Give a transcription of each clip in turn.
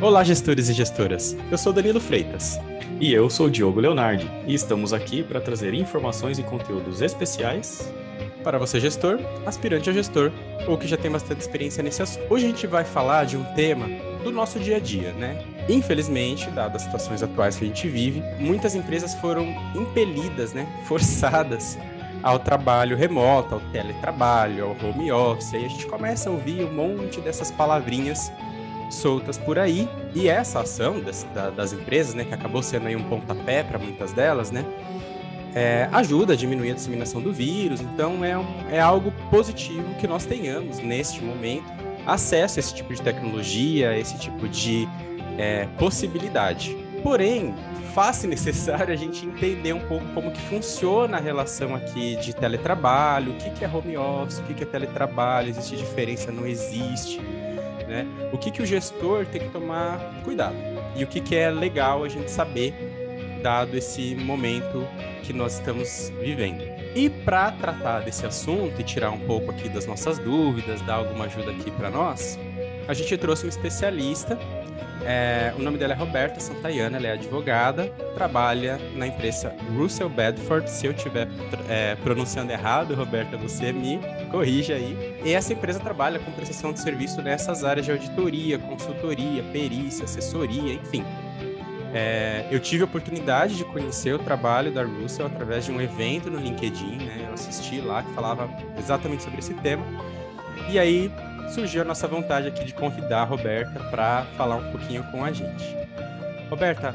Olá, gestores e gestoras. Eu sou Danilo Freitas. E eu sou Diogo Leonardi. E estamos aqui para trazer informações e conteúdos especiais para você, gestor, aspirante a gestor, ou que já tem bastante experiência nesse assunto. Hoje a gente vai falar de um tema do nosso dia a dia, né? Infelizmente, dadas as situações atuais que a gente vive, muitas empresas foram impelidas, né, forçadas ao trabalho remoto, ao teletrabalho, ao home office. Aí a gente começa a ouvir um monte dessas palavrinhas soltas por aí. E essa ação das, das empresas, né, que acabou sendo aí um pontapé para muitas delas, né, é, ajuda a diminuir a disseminação do vírus. Então é, um, é algo positivo que nós tenhamos neste momento acesso a esse tipo de tecnologia, esse tipo de é, possibilidade. Porém, faz necessário a gente entender um pouco como que funciona a relação aqui de teletrabalho, o que, que é home office, o que, que é teletrabalho, existe diferença, não existe né? O que, que o gestor tem que tomar cuidado e o que, que é legal a gente saber dado esse momento que nós estamos vivendo. E para tratar desse assunto e tirar um pouco aqui das nossas dúvidas, dar alguma ajuda aqui para nós, a gente trouxe um especialista é, o nome dela é Roberta Santayana, ela é advogada, trabalha na empresa Russell Bedford. Se eu estiver é, pronunciando errado, Roberta, você me corrija aí. E essa empresa trabalha com prestação de serviço nessas áreas de auditoria, consultoria, perícia, assessoria, enfim. É, eu tive a oportunidade de conhecer o trabalho da Russell através de um evento no LinkedIn, né? Eu assisti lá que falava exatamente sobre esse tema. E aí surgiu a nossa vontade aqui de convidar a Roberta para falar um pouquinho com a gente. Roberta,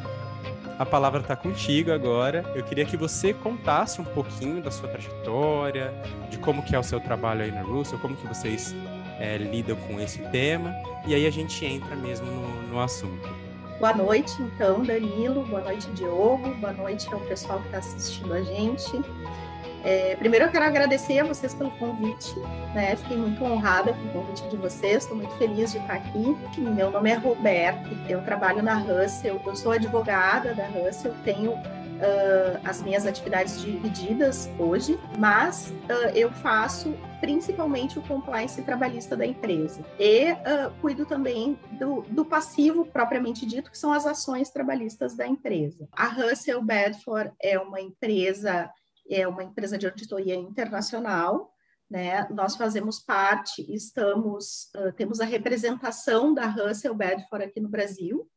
a palavra está contigo agora. Eu queria que você contasse um pouquinho da sua trajetória, de como que é o seu trabalho aí na Russell, como que vocês é, lidam com esse tema, e aí a gente entra mesmo no, no assunto. Boa noite, então, Danilo. Boa noite, Diogo. Boa noite ao pessoal que está assistindo a gente. É, primeiro eu quero agradecer a vocês pelo convite, né? Fiquei muito honrada com o convite de vocês, estou muito feliz de estar aqui. Meu nome é Roberto, eu trabalho na Russell, eu sou advogada da Russell, tenho uh, as minhas atividades divididas hoje, mas uh, eu faço principalmente o compliance trabalhista da empresa. E uh, cuido também do, do, passivo propriamente dito, que são as ações trabalhistas da empresa. A Russell Bedford é uma empresa é uma empresa de auditoria internacional, né? Nós fazemos parte, estamos, uh, temos a representação da Russell Bedford aqui no Brasil,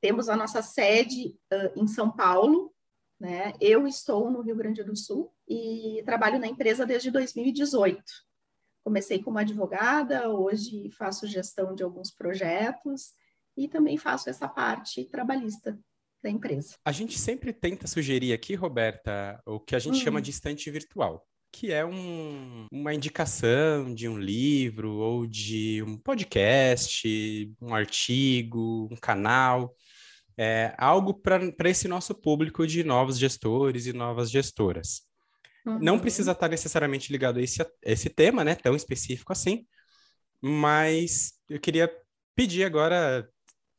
temos a nossa sede uh, em São Paulo, né? Eu estou no Rio Grande do Sul e trabalho na empresa desde 2018. Comecei como advogada, hoje faço gestão de alguns projetos e também faço essa parte trabalhista da empresa. A gente sempre tenta sugerir aqui, Roberta, o que a gente chama uhum. de estante virtual que é um, uma indicação de um livro ou de um podcast, um artigo, um canal, é, algo para esse nosso público de novos gestores e novas gestoras. Uhum. Não precisa estar necessariamente ligado a esse, a esse tema, né, tão específico assim, mas eu queria pedir agora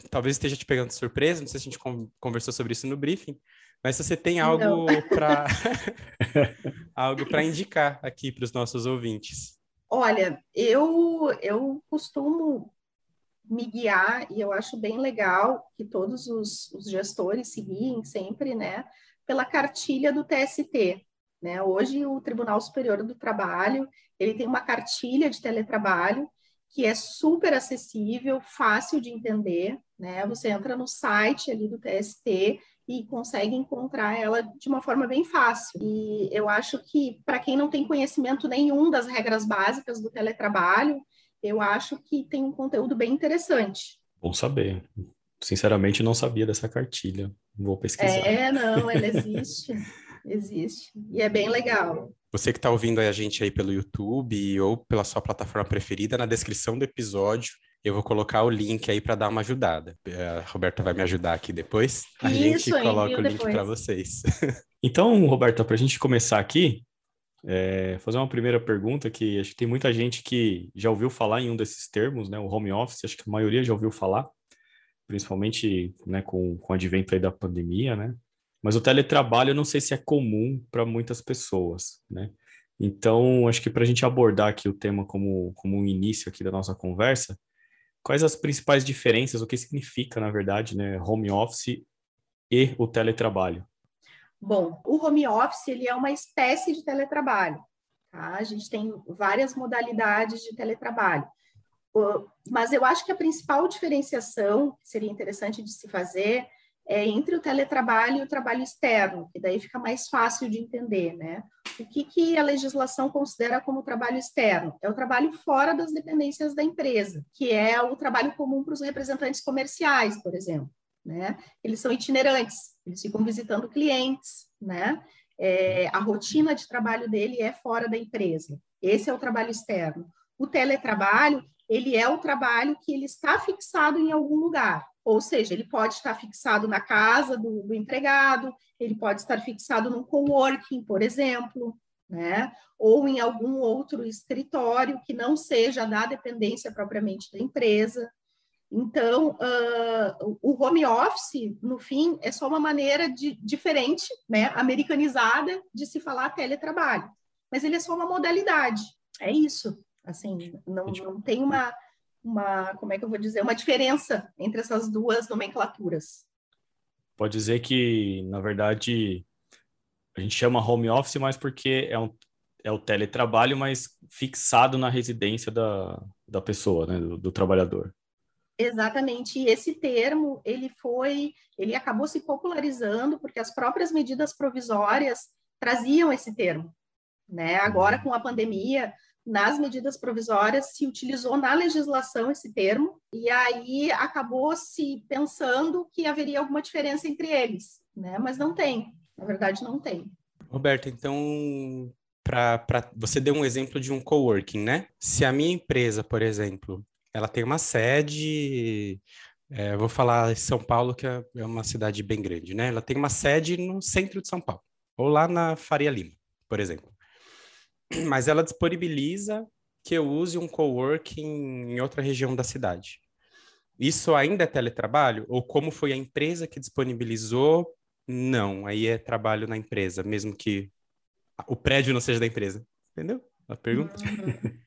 talvez esteja te pegando de surpresa, não sei se a gente conversou sobre isso no briefing, mas se você tem algo para algo para indicar aqui para os nossos ouvintes. Olha, eu eu costumo me guiar e eu acho bem legal que todos os, os gestores se guiem sempre, né, pela cartilha do TST, né? Hoje o Tribunal Superior do Trabalho ele tem uma cartilha de teletrabalho que é super acessível, fácil de entender, né? Você entra no site ali do TST e consegue encontrar ela de uma forma bem fácil. E eu acho que para quem não tem conhecimento nenhum das regras básicas do teletrabalho, eu acho que tem um conteúdo bem interessante. Bom saber. Sinceramente, não sabia dessa cartilha. Vou pesquisar. É, não, ela existe. existe. E é bem legal. Você que está ouvindo a gente aí pelo YouTube ou pela sua plataforma preferida, na descrição do episódio eu vou colocar o link aí para dar uma ajudada. A Roberta vai me ajudar aqui depois. A Isso, gente coloca o link para vocês. então, Roberta, para a gente começar aqui, é, fazer uma primeira pergunta que acho que tem muita gente que já ouviu falar em um desses termos, né? O home office, acho que a maioria já ouviu falar, principalmente né, com, com o advento aí da pandemia, né? Mas o teletrabalho eu não sei se é comum para muitas pessoas, né? Então, acho que para a gente abordar aqui o tema como, como um início aqui da nossa conversa, quais as principais diferenças, o que significa, na verdade, né, home office e o teletrabalho? Bom, o home office ele é uma espécie de teletrabalho. Tá? A gente tem várias modalidades de teletrabalho. Mas eu acho que a principal diferenciação que seria interessante de se fazer é entre o teletrabalho e o trabalho externo, que daí fica mais fácil de entender, né? O que, que a legislação considera como trabalho externo? É o trabalho fora das dependências da empresa, que é o trabalho comum para os representantes comerciais, por exemplo, né? Eles são itinerantes, eles ficam visitando clientes, né? É, a rotina de trabalho dele é fora da empresa. Esse é o trabalho externo. O teletrabalho, ele é o trabalho que ele está fixado em algum lugar. Ou seja, ele pode estar fixado na casa do, do empregado, ele pode estar fixado num coworking, por exemplo, né? ou em algum outro escritório que não seja da dependência propriamente da empresa. Então, uh, o home office, no fim, é só uma maneira de, diferente, né, americanizada, de se falar teletrabalho. Mas ele é só uma modalidade, é isso. Assim, não, não tem uma, uma, como é que eu vou dizer, uma diferença entre essas duas nomenclaturas. Pode dizer que, na verdade, a gente chama home office, mas porque é, um, é o teletrabalho, mas fixado na residência da, da pessoa, né, do, do trabalhador. Exatamente, e esse termo, ele foi, ele acabou se popularizando porque as próprias medidas provisórias traziam esse termo, né? Agora, uhum. com a pandemia, nas medidas provisórias se utilizou na legislação esse termo e aí acabou se pensando que haveria alguma diferença entre eles, né? Mas não tem, na verdade não tem. Roberto, então para você deu um exemplo de um coworking, né? Se a minha empresa, por exemplo, ela tem uma sede, é, vou falar São Paulo, que é, é uma cidade bem grande, né? Ela tem uma sede no centro de São Paulo, ou lá na Faria Lima, por exemplo mas ela disponibiliza que eu use um coworking em outra região da cidade. Isso ainda é teletrabalho? Ou como foi a empresa que disponibilizou? Não, aí é trabalho na empresa, mesmo que o prédio não seja da empresa. Entendeu? A pergunta? Uhum.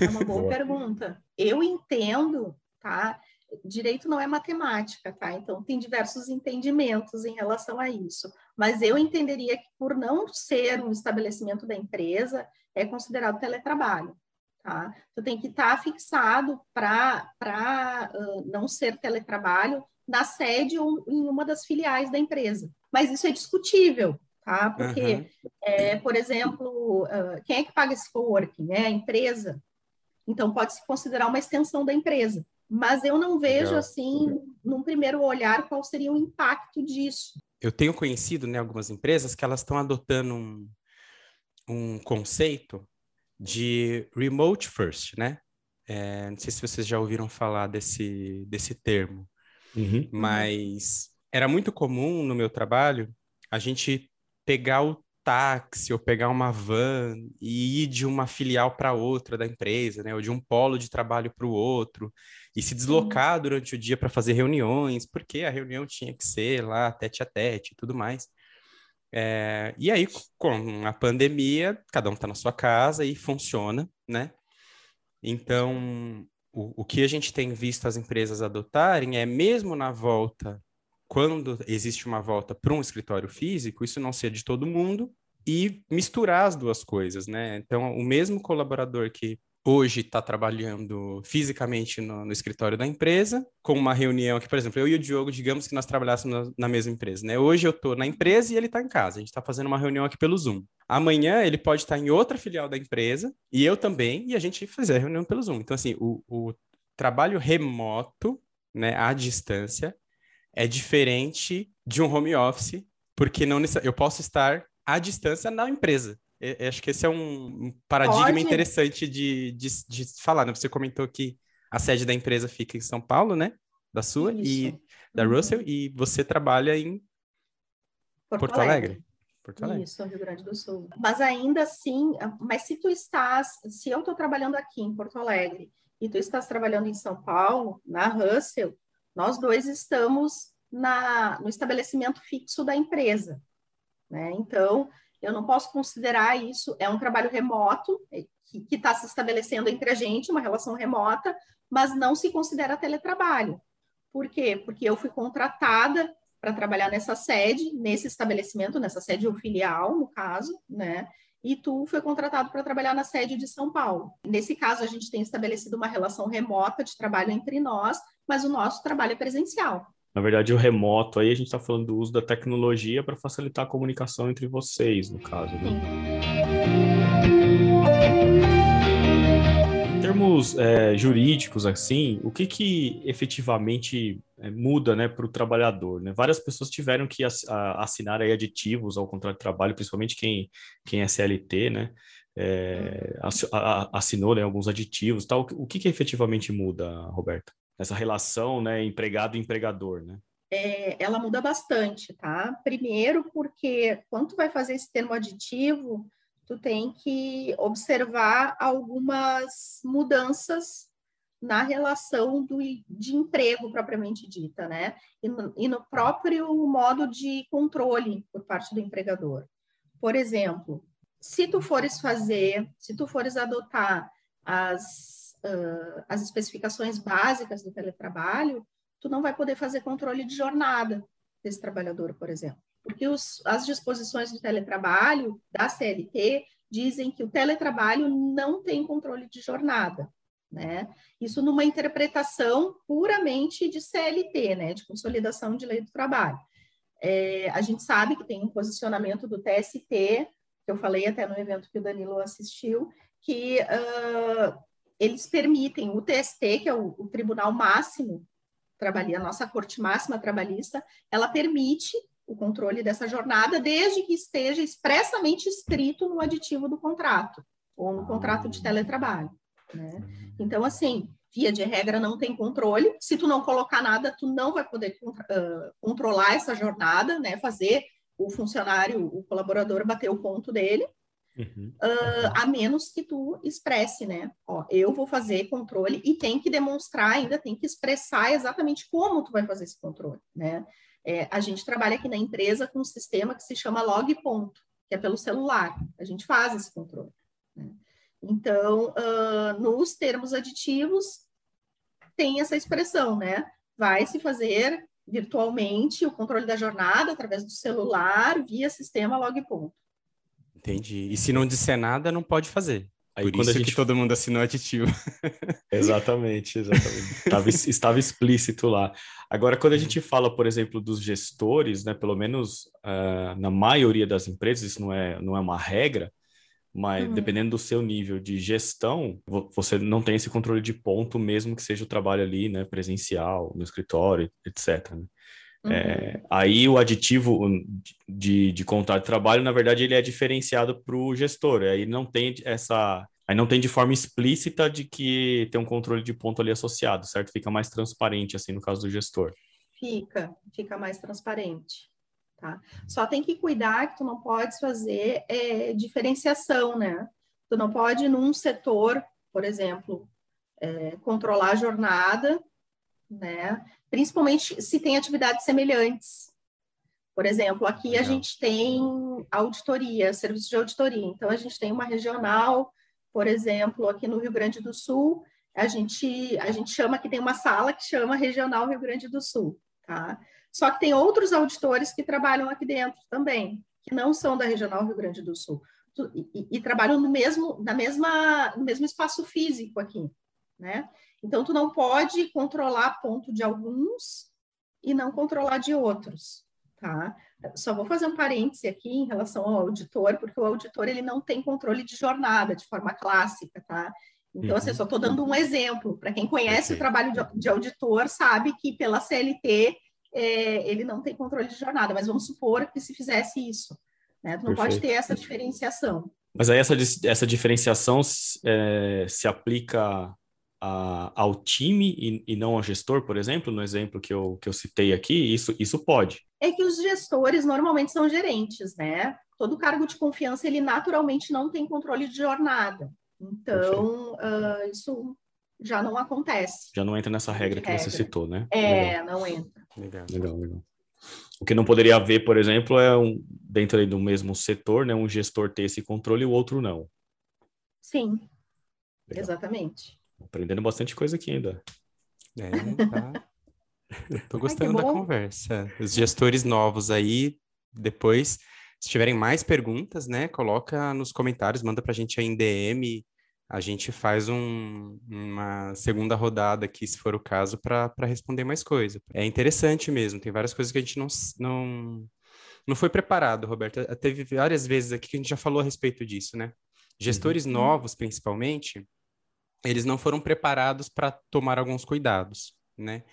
É uma boa, boa pergunta. Eu entendo, tá? Direito não é matemática, tá? Então tem diversos entendimentos em relação a isso. Mas eu entenderia que por não ser um estabelecimento da empresa, é considerado teletrabalho, tá? Então tem que estar fixado para uh, não ser teletrabalho na sede ou em uma das filiais da empresa. Mas isso é discutível, tá? Porque, uhum. é, por exemplo, uh, quem é que paga esse coworking? É a empresa. Então pode se considerar uma extensão da empresa mas eu não vejo Legal. assim, num primeiro olhar, qual seria o impacto disso. Eu tenho conhecido né, algumas empresas que elas estão adotando um, um conceito de remote first, né? É, não sei se vocês já ouviram falar desse, desse termo, uhum. mas era muito comum no meu trabalho a gente pegar o táxi ou pegar uma van e ir de uma filial para outra da empresa, né? Ou de um polo de trabalho para o outro e se deslocar uhum. durante o dia para fazer reuniões, porque a reunião tinha que ser lá tete a tete e tudo mais. É, e aí, com a pandemia, cada um está na sua casa e funciona, né? Então, o, o que a gente tem visto as empresas adotarem é, mesmo na volta quando existe uma volta para um escritório físico, isso não ser de todo mundo e misturar as duas coisas, né? Então, o mesmo colaborador que hoje está trabalhando fisicamente no, no, escritório da empresa, com uma reunião que, por exemplo, eu e o Diogo, digamos que nós trabalhássemos na, na mesma empresa, né? Hoje eu estou na empresa e ele está em casa, a gente está fazendo uma reunião aqui pelo Zoom. Amanhã ele pode estar em outra filial da empresa e eu também, e a gente fazer a reunião pelo Zoom. Então, assim, o, o trabalho remoto, né, à distância, é diferente de um home office, porque não eu posso estar à distância na empresa. Eu acho que esse é um paradigma Pode. interessante de, de, de, falar. Né? Você comentou que a sede da empresa fica em São Paulo, né? Da sua Isso. e da uhum. Russell, e você trabalha em Porto, Porto Alegre. Alegre. Porto Alegre. Isso, Rio Grande do Sul. Mas ainda assim, mas se tu estás, se eu estou trabalhando aqui em Porto Alegre e tu estás trabalhando em São Paulo, na Russell, nós dois estamos na, no estabelecimento fixo da empresa. Né? Então, eu não posso considerar isso, é um trabalho remoto, que está se estabelecendo entre a gente, uma relação remota, mas não se considera teletrabalho. Por quê? Porque eu fui contratada para trabalhar nessa sede, nesse estabelecimento, nessa sede ou filial, no caso, né? E tu foi contratado para trabalhar na sede de São Paulo. Nesse caso, a gente tem estabelecido uma relação remota de trabalho entre nós, mas o nosso trabalho é presencial. Na verdade, o remoto aí a gente está falando do uso da tecnologia para facilitar a comunicação entre vocês, no caso. Né? Em termos é, jurídicos, assim, o que que efetivamente é, muda, né, para o trabalhador? Né? Várias pessoas tiveram que assinar aí aditivos ao contrato de trabalho, principalmente quem, quem é CLT, né? É, assinou né, alguns aditivos, tal. O que que efetivamente muda, Roberta? essa relação, né, empregado-empregador, né? É, ela muda bastante, tá? Primeiro porque quando tu vai fazer esse termo aditivo, tu tem que observar algumas mudanças na relação do, de emprego propriamente dita, né? E no, e no próprio modo de controle por parte do empregador. Por exemplo, se tu fores fazer, se tu fores adotar as uh, as especificações básicas do teletrabalho, tu não vai poder fazer controle de jornada desse trabalhador, por exemplo. Porque os, as disposições do teletrabalho da CLT dizem que o teletrabalho não tem controle de jornada, né? Isso numa interpretação puramente de CLT, né? De consolidação de lei do trabalho. É, a gente sabe que tem um posicionamento do TST, que eu falei até no evento que o Danilo assistiu, que uh, eles permitem, o TST, que é o, o Tribunal Máximo Trabalhista, a nossa Corte Máxima Trabalhista, ela permite o controle dessa jornada, desde que esteja expressamente escrito no aditivo do contrato, ou no contrato de teletrabalho. Né? Então, assim, via de regra, não tem controle. Se tu não colocar nada, tu não vai poder uh, controlar essa jornada, né? fazer o funcionário, o colaborador bater o ponto dele. Uhum. Uh, a menos que tu expresse, né? Ó, eu vou fazer controle e tem que demonstrar, ainda tem que expressar exatamente como tu vai fazer esse controle, né? É, a gente trabalha aqui na empresa com um sistema que se chama log ponto, que é pelo celular. A gente faz esse controle. Né? Então, uh, nos termos aditivos, tem essa expressão, né? Vai se fazer virtualmente o controle da jornada através do celular via sistema log ponto. Entendi. E se não disser nada, não pode fazer. Aí, Por quando isso a gente... que todo mundo assinou aditivo. exatamente, exatamente. Estava, estava explícito lá. Agora, quando a uhum. gente fala, por exemplo, dos gestores, né, pelo menos uh, na maioria das empresas, isso não é, não é uma regra, mas uhum. dependendo do seu nível de gestão, você não tem esse controle de ponto, mesmo que seja o trabalho ali, né, presencial, no escritório, etc. Né? Uhum. É, aí o aditivo de, de contrato de trabalho, na verdade, ele é diferenciado para o gestor. Aí não tem essa. Aí não tem de forma explícita de que tem um controle de ponto ali associado, certo? Fica mais transparente, assim, no caso do gestor. Fica, fica mais transparente. Tá? Só tem que cuidar que tu não pode fazer é, diferenciação, né? Tu não pode, num setor, por exemplo, é, controlar a jornada, né? principalmente se tem atividades semelhantes. Por exemplo, aqui a gente tem auditoria, serviço de auditoria. Então, a gente tem uma regional, por exemplo, aqui no Rio Grande do Sul, a gente, a gente chama que tem uma sala que chama Regional Rio Grande do Sul, tá? Só que tem outros auditores que trabalham aqui dentro também, que não são da Regional Rio Grande do Sul, e, e, e trabalham no mesmo, na mesma, no mesmo espaço físico aqui, né? Então, tu não pode controlar ponto de alguns e não controlar de outros, tá? Só vou fazer um parêntese aqui em relação ao auditor, porque o auditor ele não tem controle de jornada de forma clássica, tá? Então, assim, eu só estou dando um exemplo. Para quem conhece o trabalho de, auditor, sabe que pela CLT é, ele não tem controle de jornada, mas vamos supor que se fizesse isso. Né? não Perfeito. pode ter essa diferenciação. Mas aí essa, essa diferenciação é, se aplica a, ao time e, e, não ao gestor, por exemplo, no exemplo que eu, que eu citei aqui, isso, isso pode. É que os gestores normalmente são gerentes, né? Todo cargo de confiança, ele naturalmente não tem controle de jornada. Então, uh, isso já não acontece. Já não entra nessa regra que regra. você citou, né? É, legal. não entra. Legal. legal, legal. O que não poderia haver, por exemplo, é um, dentro do mesmo setor, né, um gestor ter esse controle e o outro não. Sim, Legal. Exatamente. Aprendendo bastante coisa aqui ainda. É, tá. Tô gostando Ai, da conversa. Os gestores novos aí, depois, se tiverem mais perguntas, né, coloca nos comentários, manda pra gente aí em DM. A gente faz um, uma segunda rodada aqui, se for o caso, para responder mais coisa. É interessante mesmo, tem várias coisas que a gente não, não, não foi preparado, Roberto. Teve várias vezes aqui que a gente já falou a respeito disso, né? Gestores uhum. novos, principalmente, eles não foram preparados para tomar alguns cuidados, né?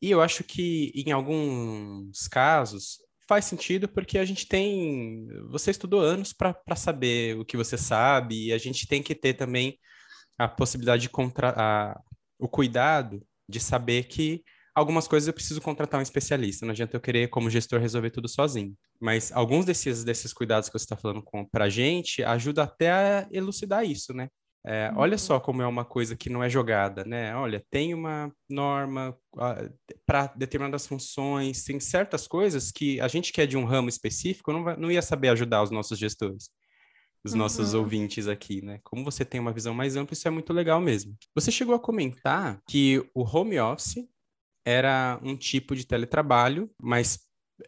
E eu acho que em alguns casos faz sentido porque a gente tem. Você estudou anos para saber o que você sabe, e a gente tem que ter também a possibilidade de contra, a, o cuidado de saber que algumas coisas eu preciso contratar um especialista. Não adianta eu querer, como gestor, resolver tudo sozinho. Mas alguns desses, desses cuidados que você está falando para a gente ajuda até a elucidar isso, né? É, olha uhum. só como é uma coisa que não é jogada, né? Olha, tem uma norma para determinadas funções, tem certas coisas que a gente que é de um ramo específico não, vai, não ia saber ajudar os nossos gestores, os uhum. nossos ouvintes aqui, né? Como você tem uma visão mais ampla, isso é muito legal mesmo. Você chegou a comentar que o home office era um tipo de teletrabalho, mas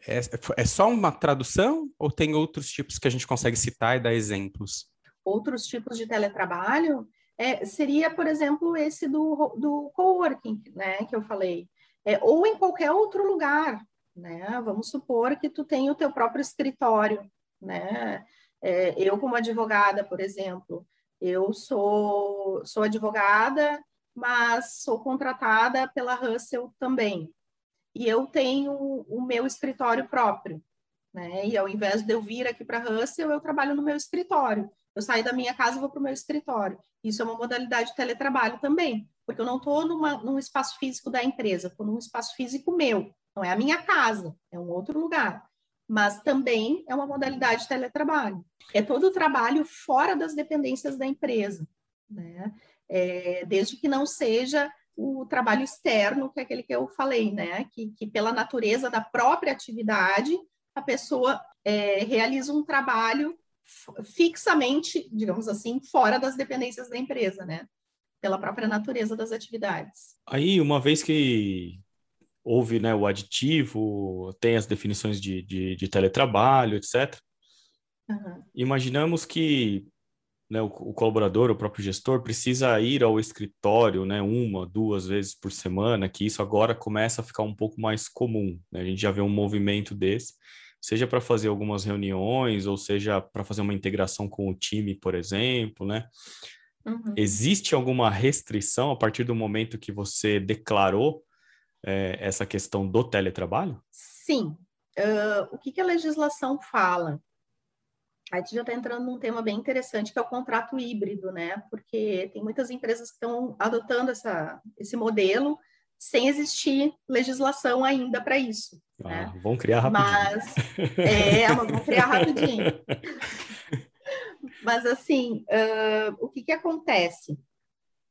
é, é só uma tradução ou tem outros tipos que a gente consegue citar e dar exemplos? Outros tipos de teletrabalho, é, seria, por exemplo, esse do, do coworking, né, que eu falei, é, ou em qualquer outro lugar, né, vamos supor que tu tem o teu próprio escritório, né, é, eu como advogada, por exemplo, eu sou, sou advogada, mas sou contratada pela Russell também, e eu tenho o meu escritório próprio, né, e ao invés de eu vir aqui para Russell, eu trabalho no meu escritório, eu saio da minha casa e vou para o meu escritório. Isso é uma modalidade de teletrabalho também, porque eu não estou num espaço físico da empresa, estou num espaço físico meu. Não é a minha casa, é um outro lugar. Mas também é uma modalidade de teletrabalho. É todo o trabalho fora das dependências da empresa, né? É, desde que não seja o trabalho externo, que é aquele que eu falei, né? Que, que pela natureza da própria atividade, a pessoa é, realiza um trabalho fixamente, digamos assim, fora das dependências da empresa, né? Pela própria natureza das atividades. Aí, uma vez que houve né, o aditivo, tem as definições de, de, de teletrabalho, etc. Uhum. Imaginamos que né, o, o, colaborador, o próprio gestor, precisa ir ao escritório né, uma, duas vezes por semana, que isso agora começa a ficar um pouco mais comum. Né? A gente já vê um movimento desse seja para fazer algumas reuniões, ou seja para fazer uma integração com o time, por exemplo, né? Uhum. Existe alguma restrição a partir do momento que você declarou é, essa questão do teletrabalho? Sim. Uh, o que, que, a legislação fala? A gente já está entrando num tema bem interessante, que é o contrato híbrido, né? Porque tem muitas empresas que estão adotando essa, esse modelo sem existir legislação ainda para isso. Ah, né? Vão criar rapidinho. Mas, é, vão criar rapidinho. Mas, assim, uh, o que, que acontece?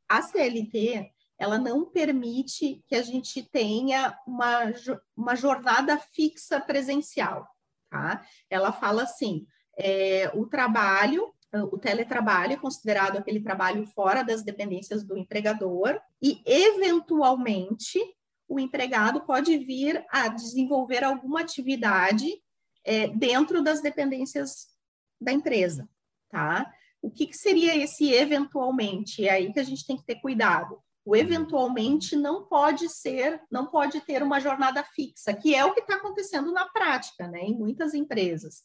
A CLT, ela não permite que a gente tenha uma, uma jornada fixa presencial, tá? Ela fala assim, é, o trabalho o teletrabalho é considerado aquele trabalho fora das dependências do empregador e, eventualmente, o empregado pode vir a desenvolver alguma atividade é, dentro das dependências da empresa, tá? O que, que seria esse eventualmente? É aí que a gente tem que ter cuidado. O eventualmente não pode ser, não pode ter uma jornada fixa, que é o que está acontecendo na prática, né, em muitas empresas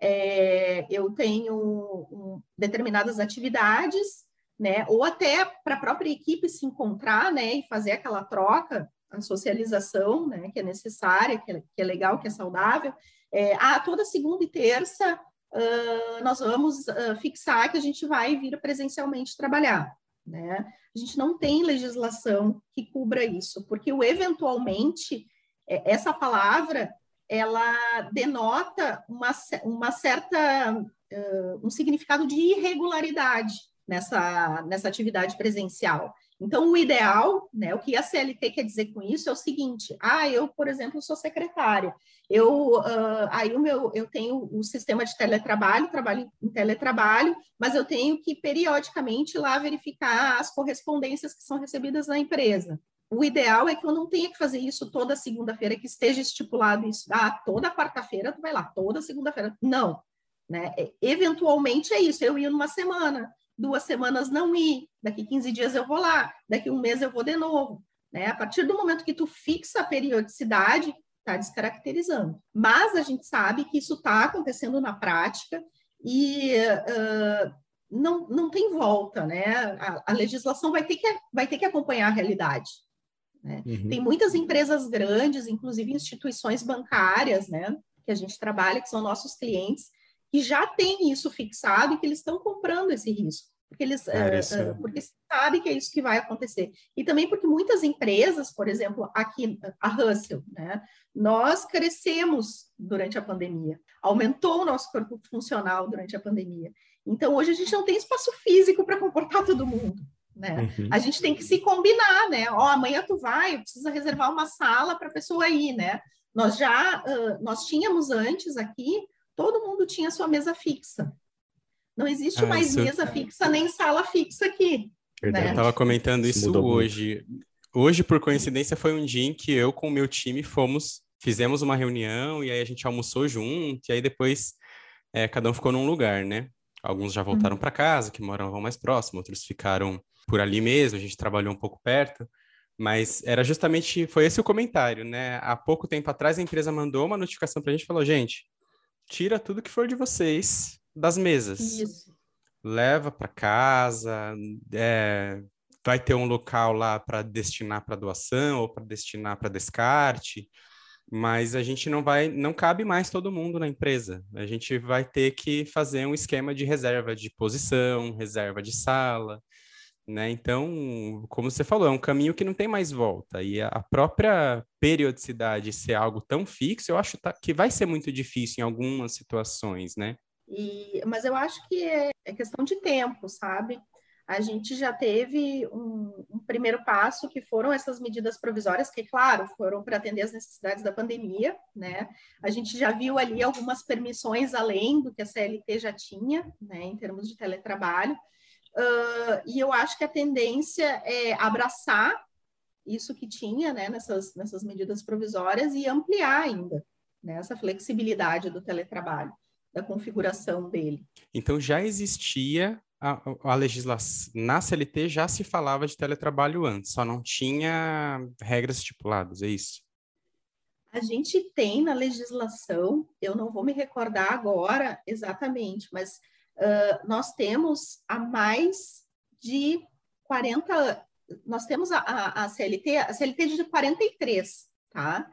é, eu tenho um, determinadas atividades, né, ou até para a própria equipe se encontrar, né, e fazer aquela troca, a socialização, né, que é necessária, que é, que é legal, que é saudável. É, ah, toda segunda e terça uh, nós vamos uh, fixar que a gente vai vir presencialmente trabalhar, né? A gente não tem legislação que cubra isso, porque o eventualmente é, essa palavra ela denota uma, uma certa uh, um significado de irregularidade nessa, nessa atividade presencial. Então, o ideal, né, o que a CLT quer dizer com isso é o seguinte: ah, eu, por exemplo, sou secretária, eu, uh, aí o meu, eu tenho o sistema de teletrabalho, trabalho em teletrabalho, mas eu tenho que periodicamente lá verificar as correspondências que são recebidas na empresa. O ideal é que eu não tenha que fazer isso toda segunda-feira, que esteja estipulado isso. Ah, toda quarta-feira tu vai lá, toda segunda-feira. Não, né? É, eventualmente é isso, eu ia numa semana, duas semanas não ir, daqui 15 dias eu vou lá, daqui um mês eu vou de novo. Né? A partir do momento que tu fixa a periodicidade, está descaracterizando. Mas a gente sabe que isso está acontecendo na prática e uh, não, não tem volta, né? A, a, legislação vai ter, que, vai ter que acompanhar a realidade. Né? Uhum. Tem muitas empresas grandes, inclusive instituições bancárias, né? Que a gente trabalha, que são nossos clientes, que já têm isso fixado e que eles estão comprando esse risco porque eles uh, uh, porque sabe que é isso que vai acontecer e também porque muitas empresas, por exemplo, aqui a Russell, né, nós crescemos durante a pandemia, aumentou o nosso corpo funcional durante a pandemia. Então hoje a gente não tem espaço físico para comportar todo mundo. Né? Uhum. A gente tem que se combinar, né? Ó, amanhã tu vai, precisa reservar uma sala para a pessoa ir, né? Nós já uh, nós tínhamos antes aqui, todo mundo tinha sua mesa fixa. Não existe ah, mais isso... mesa fixa nem sala fixa aqui. Né? Eu estava comentando isso, hoje. Muito. Hoje, por coincidência, foi um dia em que eu com o meu time fomos, fizemos uma reunião e aí a gente almoçou junto e aí depois é, cada um ficou num lugar, né? Alguns já voltaram uhum. para casa, que moravam mais próximo, outros ficaram por ali mesmo, a gente trabalhou um pouco perto. Mas era justamente, foi esse o comentário, né? Há pouco tempo atrás a empresa mandou uma notificação para a gente e falou, gente, tira tudo que for de vocês, das mesas. Isso. Leva para casa, é, vai ter um local lá para destinar para doação ou para destinar para descarte, mas a gente não vai, não cabe mais todo mundo na empresa. A gente vai ter que fazer um esquema de reserva de posição, reserva de sala, né? Então, como você falou, é um caminho que não tem mais volta. E a própria periodicidade ser algo tão fixo, eu acho que vai ser muito difícil em algumas situações, né? E, mas eu acho que é, é questão de tempo, sabe? A gente já teve um, um, primeiro passo que foram essas medidas provisórias, que, claro, foram para atender as necessidades da pandemia, né? A gente já viu ali algumas permissões além do que a CLT já tinha, né, em termos de teletrabalho. Uh, e eu acho que a tendência é abraçar isso que tinha, né, nessas, nessas medidas provisórias e ampliar ainda né, essa flexibilidade do teletrabalho da configuração dele. Então já existia a, a legislação na CLT já se falava de teletrabalho antes, só não tinha regras estipuladas, é isso? A gente tem na legislação, eu não vou me recordar agora exatamente, mas uh, nós temos há mais de 40 nós temos a, a, a CLT, a CLT de 43, tá?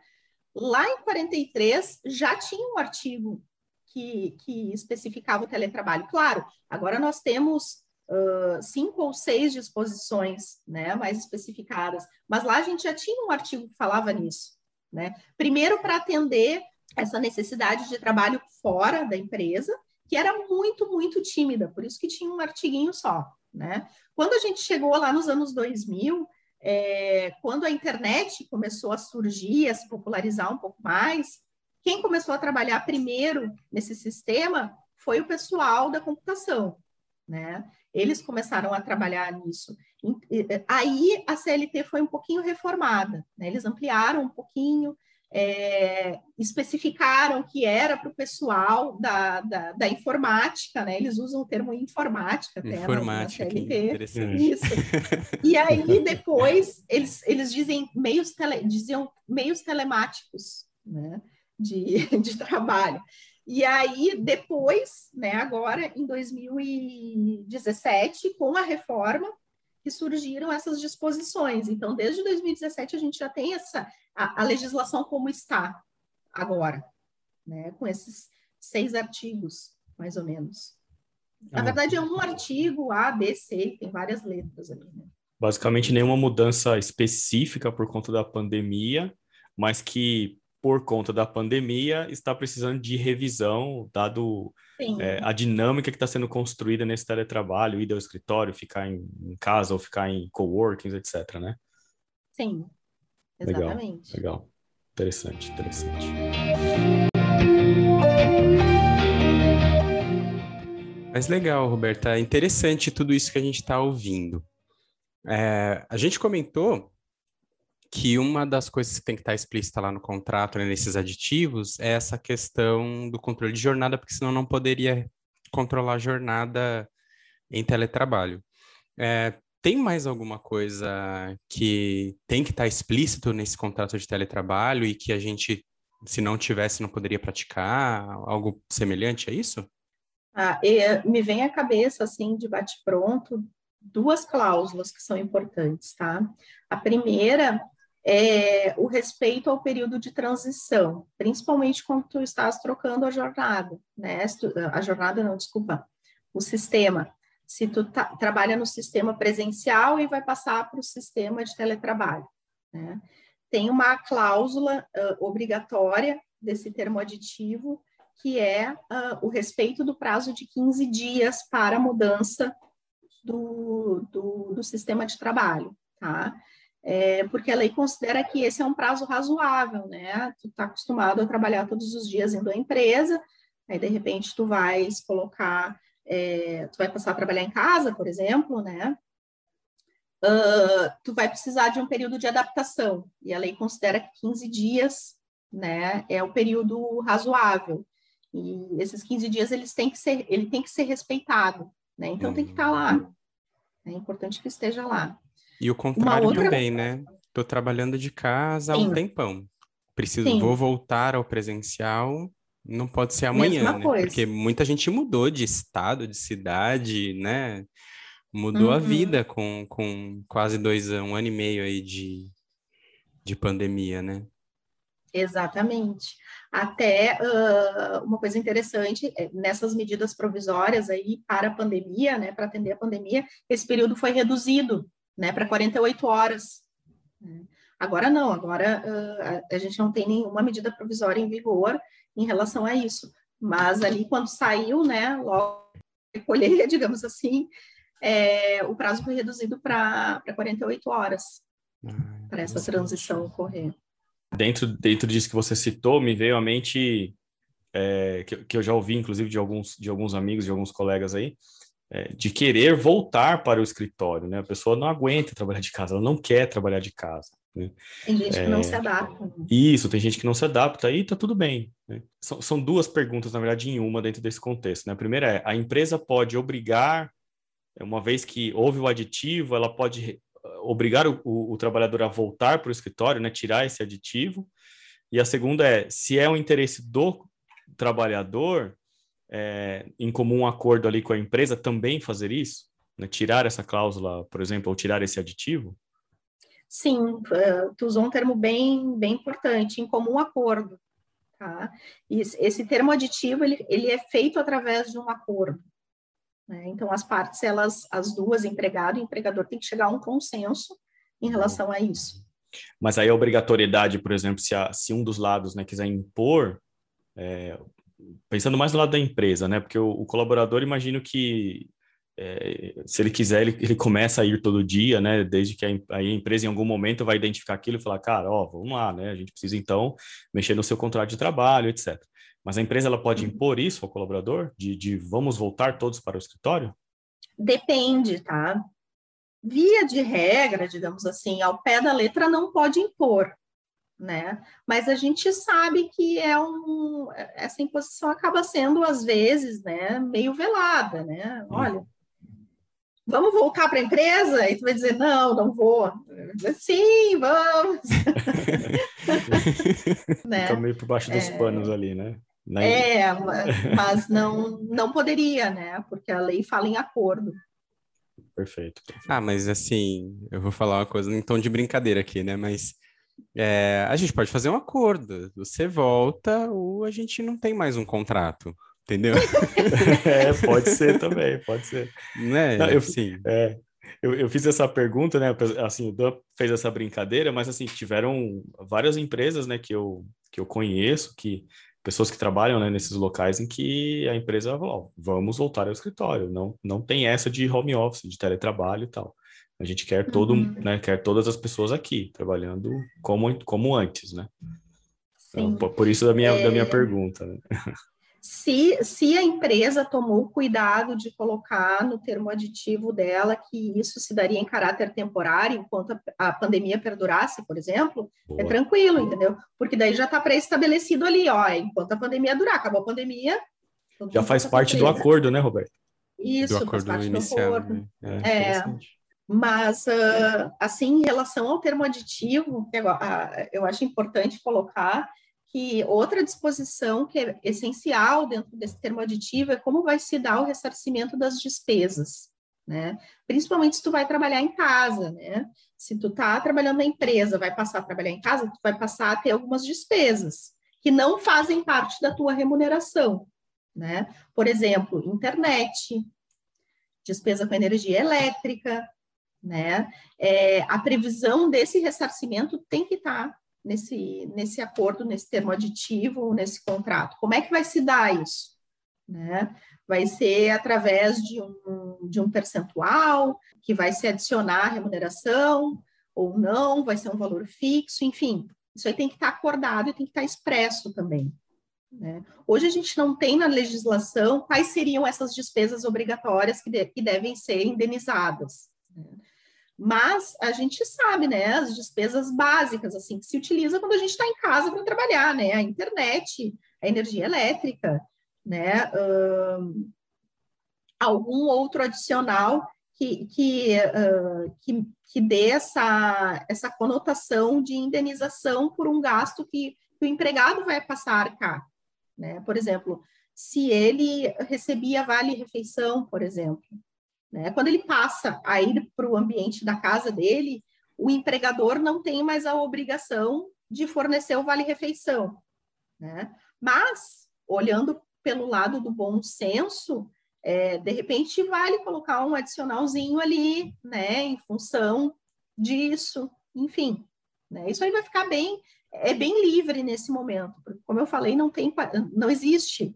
Lá em 43 já tinha um artigo que, que especificava o teletrabalho. Claro, agora nós temos uh, cinco ou seis disposições né, mais especificadas, mas lá a gente já tinha um artigo que falava nisso. Né? Primeiro, para atender essa necessidade de trabalho fora da empresa, que era muito, muito tímida, por isso que tinha um artiguinho só. Né? Quando a gente chegou lá nos anos 2000, é, quando a internet começou a surgir, a se popularizar um pouco mais, quem começou a trabalhar primeiro nesse sistema foi o pessoal da computação, né? Eles começaram a trabalhar nisso. Aí a CLT foi um pouquinho reformada, né? Eles ampliaram um pouquinho, é, especificaram que era para o pessoal da, da, da, informática, né? Eles usam o termo informática até informática, na CLT. Isso. E aí depois eles, eles dizem meios tele, diziam meios telemáticos, né? de, de trabalho. E aí, depois, né, agora em 2017, com a reforma, que surgiram essas disposições. Então, desde 2017, a gente já tem essa a, a legislação como está agora, né, com esses seis artigos, mais ou menos. Na ah, verdade, é um artigo A, B, C, tem várias letras ali, né? Basicamente, nenhuma mudança específica por conta da pandemia, mas que por conta da pandemia, está precisando de revisão, dado é, a dinâmica que está sendo construída nesse teletrabalho, ir ao escritório, ficar em, em casa ou ficar em coworkings, etc, né? Sim, exatamente. Legal, legal. Interessante, interessante. Mas legal, Roberta. É interessante tudo isso que a gente está ouvindo. É, a gente comentou que uma das coisas que tem que estar explícita lá no contrato, né, nesses aditivos, é essa questão do controle de jornada, porque senão não poderia controlar a jornada em teletrabalho. É, tem mais alguma coisa que tem que estar explícito nesse contrato de teletrabalho e que a gente, se não tivesse, não poderia praticar? Algo semelhante a isso? Ah, e, me vem à cabeça, assim, de bate-pronto, duas cláusulas que são importantes, tá? A primeira é o respeito ao período de transição, principalmente quando tu estás trocando a jornada, né? A jornada não, desculpa, o sistema. Se tu tá, trabalha no sistema presencial e vai passar para o sistema de teletrabalho, né? Tem uma cláusula uh, obrigatória desse termo aditivo, que é uh, o respeito do prazo de 15 dias para a mudança do, do, do sistema de trabalho, tá? É, porque a lei considera que esse é um prazo razoável, né? Tu está acostumado a trabalhar todos os dias indo à empresa, aí de repente tu vais colocar, é, tu vai passar a trabalhar em casa, por exemplo, né? Uh, tu vai precisar de um período de adaptação, e a lei considera que 15 dias, né, é o período razoável. E esses 15 dias eles têm que ser, ele tem que ser respeitado, né? Então tem que estar tá lá. É importante que esteja lá. E o contrário outra... também, né? Tô trabalhando de casa há um tempão. Preciso, Sim. vou voltar ao presencial, não pode ser amanhã, Mesma né? Coisa. Porque muita gente mudou de estado, de cidade, né? Mudou uhum. a vida com, com quase dois um ano e meio aí de, de pandemia, né? Exatamente. Até uh, uma coisa interessante, é, nessas medidas provisórias aí para a pandemia, né, para atender a pandemia, esse período foi reduzido né, para 48 horas. Agora não, agora uh, a gente não tem nenhuma medida provisória em vigor em relação a isso. Mas ali quando saiu, né, logo recolher, digamos assim, é, o prazo foi reduzido para 48 horas ah, para essa transição ocorrer. Dentro, dentro disso que você citou, me veio à mente é, que, que eu já ouvi, inclusive, de alguns, de alguns amigos, de alguns colegas aí, é, de querer voltar para o escritório, né? A pessoa não aguenta trabalhar de casa, ela não quer trabalhar de casa. Né? Tem gente é, que não se adapta. Né? Isso, tem gente que não se adapta e tá tudo bem. Né? São, são, duas perguntas, na verdade, em uma dentro desse contexto. Né? A primeira é: a empresa pode obrigar, uma vez que houve o aditivo, ela pode obrigar o, o, o trabalhador a voltar para o escritório, né? tirar esse aditivo. E a segunda é: se é o interesse do trabalhador, é, em comum acordo ali com a empresa também fazer isso? Né? Tirar essa cláusula, por exemplo, ou tirar esse aditivo? Sim, uh, tu usou um termo bem, bem importante, em comum acordo. Tá? Esse termo aditivo, ele, ele é feito através de um acordo. Né? Então, as partes, elas, as duas, empregado e empregador, tem que chegar a um consenso em relação a isso. Mas aí a obrigatoriedade, por exemplo, se, a, se um dos lados né, quiser impor é, pensando mais do lado da empresa, né? Porque o, o colaborador, imagino que é, se ele quiser, ele, ele, começa a ir todo dia, né? Desde que a, a, empresa em algum momento vai identificar aquilo e falar, cara, ó, vamos lá, né? A gente precisa então mexer no seu contrato de trabalho, etc. Mas a empresa ela pode impor isso ao colaborador, de, de vamos voltar todos para o escritório? Depende, tá? Via de regra, digamos assim, ao pé da letra não pode impor, né? Mas a gente sabe que é um, essa imposição acaba sendo às vezes, né, meio velada, né? Olha, vamos voltar para a empresa? E tu vai dizer não, não vou. Dizer, Sim, vamos. né? Fica meio por baixo dos é... panos ali, né? Na... É, mas não não poderia, né? Porque a lei fala em acordo. Perfeito, perfeito. Ah, mas assim, eu vou falar uma coisa em tom de brincadeira aqui, né? Mas é, a gente pode fazer um acordo. Você volta ou a gente não tem mais um contrato, entendeu? é, pode ser também, pode ser. Né? Não, eu, Sim. É, Eu, eu, fiz essa pergunta, né? Assim, o Dan fez essa brincadeira, mas assim, tiveram várias empresas, né, que eu, que eu conheço, que pessoas que trabalham né, nesses locais em que a empresa falou, vamos voltar ao escritório, não, não tem essa de home office, de teletrabalho e tal. A gente quer todo, uhum. né, quer todas as pessoas aqui trabalhando como, como antes, né? Então, por, por, isso da minha, é... da minha pergunta. Né? Se, se a empresa tomou cuidado de colocar no termo aditivo dela que isso se daria em caráter temporário enquanto a, a pandemia perdurasse, por exemplo, é Boa. é tranquilo, entendeu? Porque daí já está pré-estabelecido ali, ó, enquanto a pandemia durar, acabou a pandemia. Já faz parte do acordo, né, Roberto? Isso, do acordo faz parte inicial, do acordo. Né? É, é mas, uh, assim, em relação ao termo aditivo, eu acho importante colocar que outra disposição que é essencial dentro desse termo aditivo é como vai se dar o ressarcimento das despesas, né? Principalmente se tu vai trabalhar em casa, né? Se tu tá trabalhando na empresa, vai passar a trabalhar em casa, tu vai passar a ter algumas despesas que não fazem parte da tua remuneração, né? Por exemplo, internet, despesa com energia elétrica, né? É, a previsão desse ressarcimento tem que estar tá nesse, nesse acordo, nesse termo aditivo, nesse contrato. Como é que vai se dar isso? Né? Vai ser através de um, de um percentual que vai se adicionar à remuneração ou não, vai ser um valor fixo, enfim, isso aí tem que estar tá acordado e tem que estar tá expresso também. Né? Hoje a gente não tem na legislação quais seriam essas despesas obrigatórias que, de, que devem ser indenizadas. Né? Mas a gente sabe, né, as despesas básicas, assim, que se utiliza quando a gente está em casa para trabalhar, né, a internet, a energia elétrica, né, algum outro adicional que, que, uh, que, que dê essa, essa conotação de indenização por um gasto que, que o empregado vai passar arcar, né, por exemplo, se ele recebia vale-refeição, por exemplo, né? Quando ele passa a ir para o ambiente da casa dele, o empregador não tem mais a obrigação de fornecer o vale-refeição. Né? Mas, olhando pelo lado do bom senso, é, de repente vale colocar um adicionalzinho ali, né, em função disso, enfim. Né? Isso aí vai ficar bem, é bem livre nesse momento, porque, como eu falei, não tem, não existe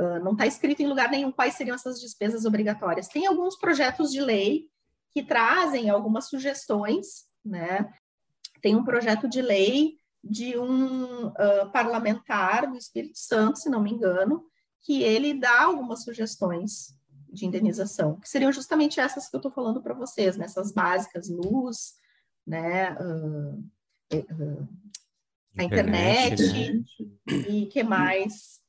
Uh, não está escrito em lugar nenhum quais seriam essas despesas obrigatórias. Tem alguns projetos de lei que trazem algumas sugestões, né? Tem um projeto de lei de um uh, parlamentar do Espírito Santo, se não me engano, que ele dá algumas sugestões de indenização, que seriam justamente essas que eu estou falando para vocês, nessas né? básicas, luz, né? Uh, a internet, internet né? e que mais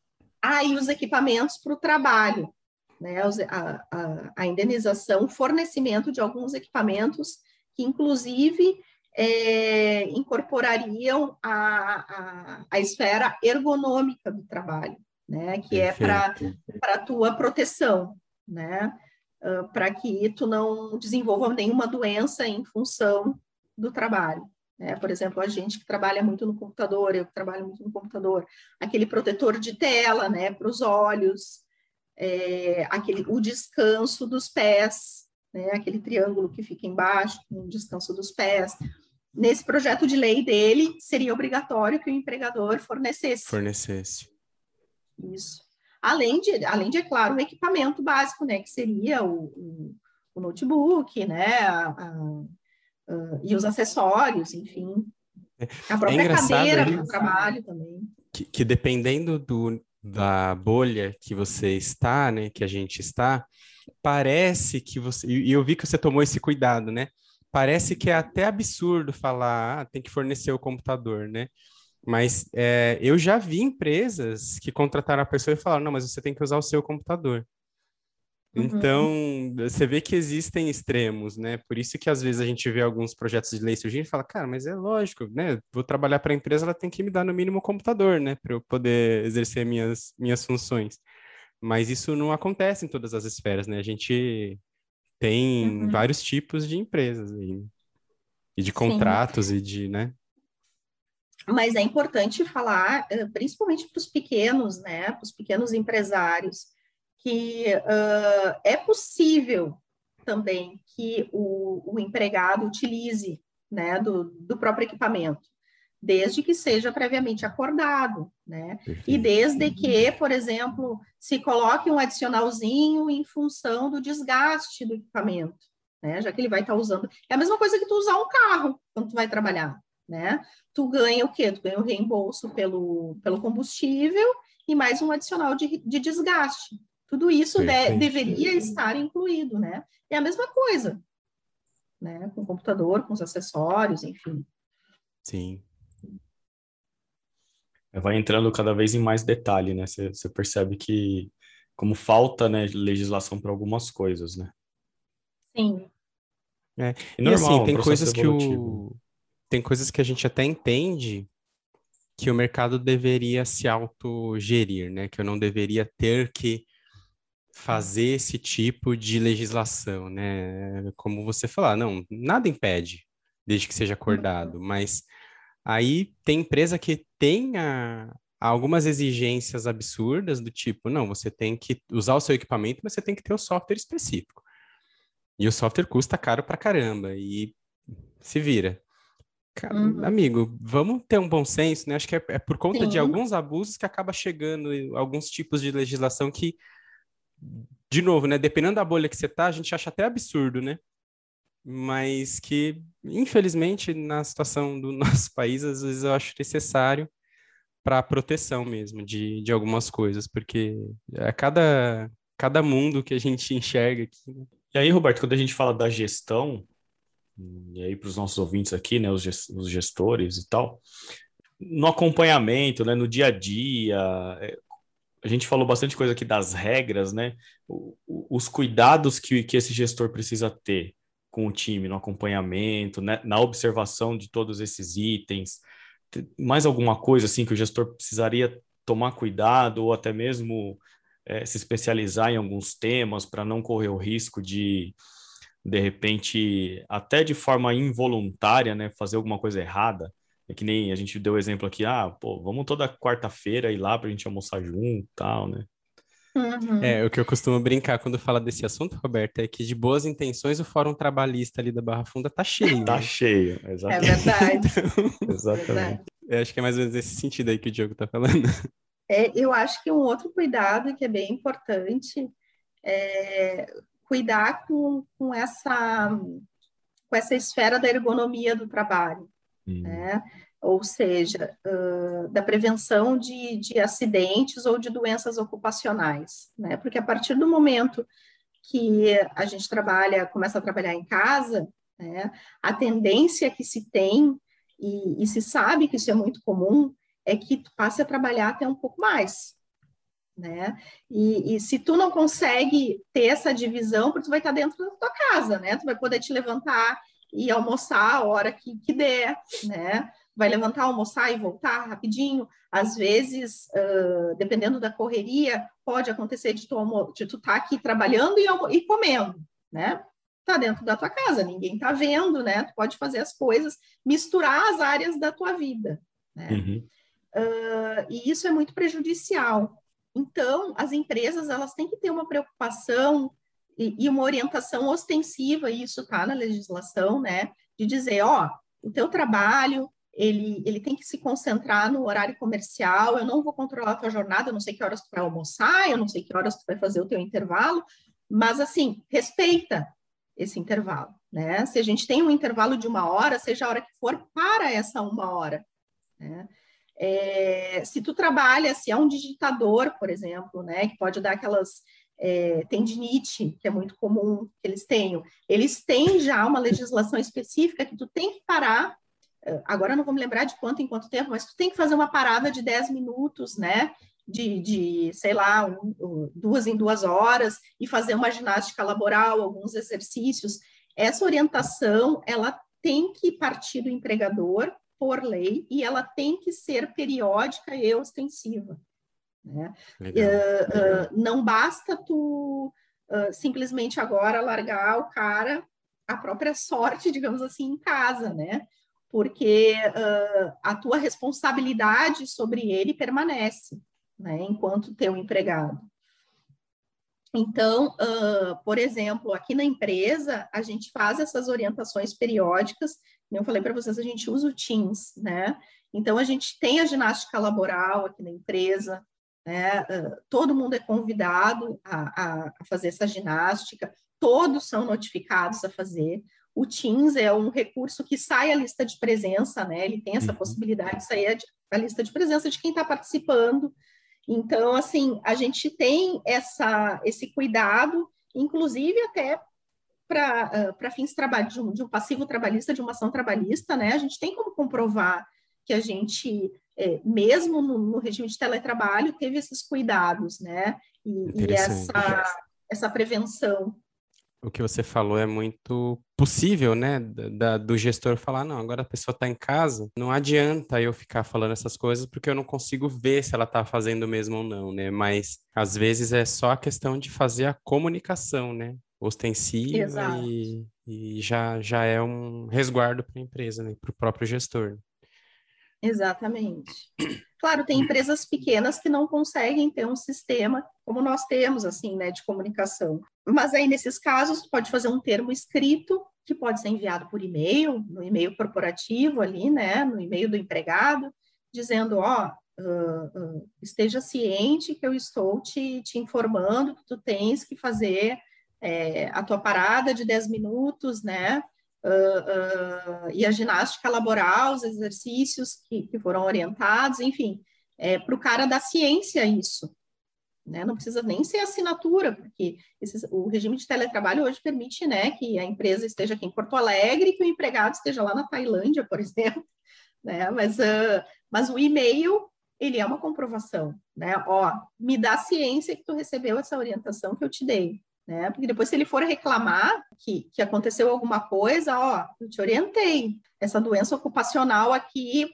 ah, e os equipamentos para o trabalho, né? A, a, a, indenização, fornecimento de alguns equipamentos que, inclusive, é, incorporariam a, a, a, esfera ergonômica do trabalho, né? Que é Perfeito. é para a tua proteção, né? Uh, para que tu não desenvolva nenhuma doença em função do trabalho. Né? Por exemplo, a gente que trabalha muito no computador, eu que trabalho muito no computador, aquele protetor de tela né, para os olhos, é, aquele, o descanso dos pés, né, aquele triângulo que fica embaixo, o descanso dos pés. Nesse projeto de lei dele, seria obrigatório que o empregador fornecesse. Fornecesse. Isso. Além de, além de, é claro, o equipamento básico, né, que seria o, o, o notebook, né, a, a uh, e os acessórios, enfim. É, a própria é cadeira para o trabalho também. Que, que dependendo do, da bolha que você está, né, que a gente está, parece que você. E eu vi que você tomou esse cuidado, né? Parece que é até absurdo falar, ah, tem que fornecer o computador, né? Mas é, eu já vi empresas que contrataram a pessoa e falaram, não, mas você tem que usar o seu computador. Uhum. Então, você vê que existem extremos, né? Por isso que às vezes a gente vê alguns projetos de lei surgindo e fala, cara, mas é lógico, né? Vou trabalhar para a empresa, ela tem que me dar no mínimo um computador, né? Para eu poder exercer minhas, minhas funções. Mas isso não acontece em todas as esferas, né? A gente tem uhum. vários tipos de empresas e, e de contratos Sim. e de, né? Mas é importante falar, eh, principalmente para os pequenos, né? Para os pequenos empresários que uh, é possível também que o, o empregado utilize né, do, do próprio equipamento, desde que seja previamente acordado, né? Perfeito. E desde que, por exemplo, se coloque um adicionalzinho em função do desgaste do equipamento, né? Já que ele vai estar tá usando. É a mesma coisa que tu usar um carro quando tu vai trabalhar, né? Tu ganha o quê? Tu ganha o reembolso pelo, pelo combustível e mais um adicional de, de desgaste. Tudo isso de, deveria estar incluído, né? É a mesma coisa, né? Com o computador, com os acessórios, enfim. Sim. Vai entrando cada vez em mais detalhe, né? Você, percebe que como falta, né, legislação para algumas coisas, né? Sim. É. E, normal, e assim, tem coisas evolutivo. que o tem coisas que a gente até entende que o mercado deveria se autogerir, né? Que eu não deveria ter que fazer esse tipo de legislação, né? Como você falar, não, nada impede, desde que seja acordado, uhum. mas aí tem empresa que tem a, algumas exigências absurdas do tipo, não, você tem que usar o seu equipamento, mas você tem que ter o software específico. E o software custa caro pra caramba e se vira. Uhum. Amigo, vamos ter um bom senso, né? Acho que é, é por conta Sim. de alguns abusos que acaba chegando alguns tipos de legislação que, de novo, né? Dependendo da bolha que você tá, a gente acha até absurdo, né? Mas que, infelizmente, na situação do nosso país, às vezes eu acho necessário para proteção mesmo de, de algumas coisas, porque é cada, cada mundo que a gente enxerga aqui. Né? E aí, Roberto, quando a gente fala da gestão, e aí para os nossos ouvintes aqui, né, os gestores e tal, no acompanhamento, né, no dia a dia, é, a gente falou bastante coisa aqui das regras, né, os cuidados que, que esse gestor precisa ter com o time no acompanhamento, né, na observação de todos esses itens, mais alguma coisa assim que o gestor precisaria tomar cuidado ou até mesmo é, se especializar em alguns temas para não correr o risco de de repente, até de forma involuntária, né, fazer alguma coisa errada. É que nem a gente deu o exemplo aqui, ah, pô, vamos toda quarta-feira ir lá para a gente almoçar junto tal, né? Uhum. É, o que eu costumo brincar quando fala desse assunto, Roberto, é que de boas intenções o Fórum Trabalhista ali da Barra Funda tá cheio. tá né? cheio, exatamente. É verdade. então, exatamente. Verdade. Eu acho que é mais ou menos esse sentido aí que o Diogo tá falando. É, eu acho que um outro cuidado que é bem importante é cuidar com, com, essa, com essa esfera da ergonomia do trabalho, né? ou seja, uh, da prevenção de, de acidentes ou de doenças ocupacionais, né? Porque a partir do momento que a gente trabalha, começa a trabalhar em casa, né, a tendência que se tem, e, e, se sabe que isso é muito comum, é que tu passe a trabalhar até um pouco mais, né? E, e, se tu não consegue ter essa divisão, porque tu vai estar dentro da tua casa, né? Tu vai poder te levantar e almoçar a hora que, que der, né? Vai levantar, almoçar e voltar rapidinho. Às vezes, uh, dependendo da correria, pode acontecer de tu, de tu estar tá aqui trabalhando e, e comendo, né? Tá dentro da tua casa, ninguém tá vendo, né? Tu pode fazer as coisas, misturar as áreas da tua vida, né? Uhum. Uh, e isso é muito prejudicial. Então, as empresas elas têm que ter uma preocupação e, e uma orientação ostensiva, e isso está na legislação, né? De dizer, ó, o teu trabalho ele, ele tem que se concentrar no horário comercial, eu não vou controlar a tua jornada, eu não sei que horas tu vai almoçar, eu não sei que horas tu vai fazer o teu intervalo, mas assim, respeita esse intervalo, né? Se a gente tem um intervalo de uma hora, seja a hora que for, para essa uma hora, né? É, se tu trabalha, se é um digitador, por exemplo, né, que pode dar aquelas é, tendinite, que é muito comum que eles tenham, eles têm já uma legislação específica que tu tem que parar, é, agora não vou me lembrar de quanto em quanto tempo, mas tu tem que fazer uma parada de 10 minutos, né, de, de sei lá, um, duas em duas horas, e fazer uma ginástica laboral, alguns exercícios. Essa orientação, ela tem que partir do empregador, por lei e ela tem que ser periódica e ostensiva. Né? Uh. Uh, não basta tu uh, simplesmente agora largar o cara a própria sorte, digamos assim, em casa, né? Porque a tua responsabilidade sobre ele permanece, né? Enquanto teu empregado. Então, por exemplo, aqui na empresa, a gente faz essas orientações periódicas. Como eu falei para vocês, a gente usa o Teams, né? Então, a gente tem a ginástica laboral aqui na empresa, né? Todo mundo é convidado a, a, fazer essa ginástica, todos são notificados a fazer. O Teams é um recurso que sai a lista de presença, né? Ele tem essa uhum. possibilidade de sair a, lista de presença de quem está participando. Então, assim, a gente tem essa, esse cuidado, inclusive até para fins de um, de um passivo trabalhista, de uma ação trabalhista, né? A gente tem como comprovar que a gente, é, mesmo no, no, regime de teletrabalho, teve esses cuidados, né? E, e essa, essa prevenção o que você falou é muito possível, né? Da, do gestor falar, não, agora a pessoa está em casa, não adianta eu ficar falando essas coisas porque eu não consigo ver se ela está fazendo mesmo ou não, né? Mas às vezes é só a questão de fazer a comunicação, né? Ostensiva e, e, já, já é um resguardo para a empresa, né? Para o próprio gestor. Exatamente. Claro, tem empresas pequenas que não conseguem ter um sistema como nós temos, assim, né, de comunicação. Mas aí, nesses casos, pode fazer um termo escrito que pode ser enviado por e-mail, no e-mail corporativo ali, né, no e-mail do empregado, dizendo, ó, uh, uh, esteja ciente que eu estou te, te informando que tu tens que fazer é, a tua parada de 10 minutos, né, uh, e a ginástica laboral, os exercícios que, que foram orientados, enfim, é, para o cara da ciência isso. Né? Não precisa nem ser assinatura, porque esses, o regime de teletrabalho hoje permite né, que a empresa esteja aqui em Porto Alegre, que o empregado esteja lá na Tailândia, por exemplo. Né? Mas, uh, mas o e-mail ele é uma comprovação, né? Ó, me dá ciência que tu recebeu essa orientação que eu te dei né? Porque depois, se ele for reclamar que, que aconteceu alguma coisa, ó, eu te orientei. Essa doença ocupacional aqui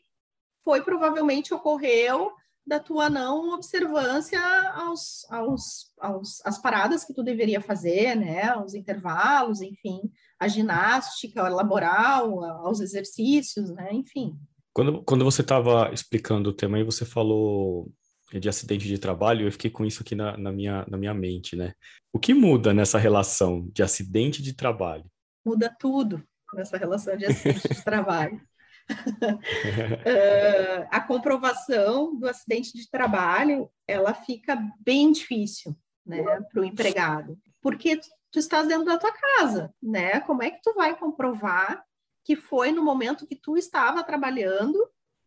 foi provavelmente ocorreu da tua não observância aos, aos, aos as paradas que tu deveria fazer, né? Os intervalos, enfim, a ginástica laboral, aos exercícios, né? Enfim. Quando, quando você estava explicando o tema aí, você falou de acidente de trabalho, eu fiquei com isso aqui na, na, minha, na minha mente, né? O que muda nessa relação de acidente de trabalho? Muda tudo nessa relação de acidente de trabalho. uh, a comprovação do acidente de trabalho, ela fica bem difícil, né, para o empregado, porque tu, tu estás dentro da tua casa, né? Como é que tu vai comprovar que foi no momento que tu estava trabalhando,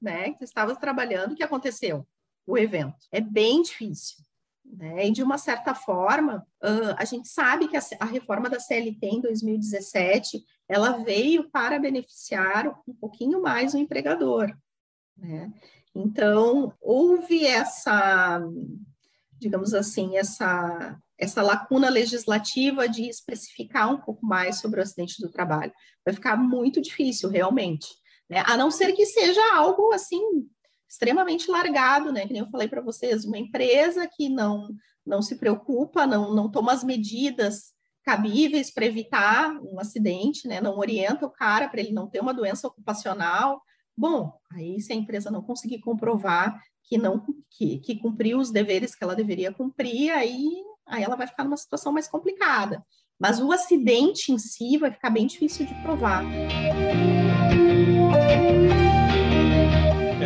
né? Que tu estavas trabalhando, que aconteceu? O evento. É bem difícil. Né? E, de uma certa forma, uh, a gente sabe que a, a, reforma da CLT em 2017 ela veio para beneficiar um pouquinho mais o empregador. Né? Então, houve essa, digamos assim, essa, essa lacuna legislativa de especificar um pouco mais sobre o acidente do trabalho. Vai ficar muito difícil, realmente. Né? A não ser que seja algo assim extremamente largado, né? Que nem eu falei para vocês, uma empresa que não não se preocupa, não, não toma as medidas cabíveis para evitar um acidente, né? Não orienta o cara para ele não ter uma doença ocupacional. Bom, aí se a empresa não conseguir comprovar que não que, que cumpriu os deveres que ela deveria cumprir, aí, aí ela vai ficar numa situação mais complicada. Mas o acidente em si vai ficar bem difícil de provar.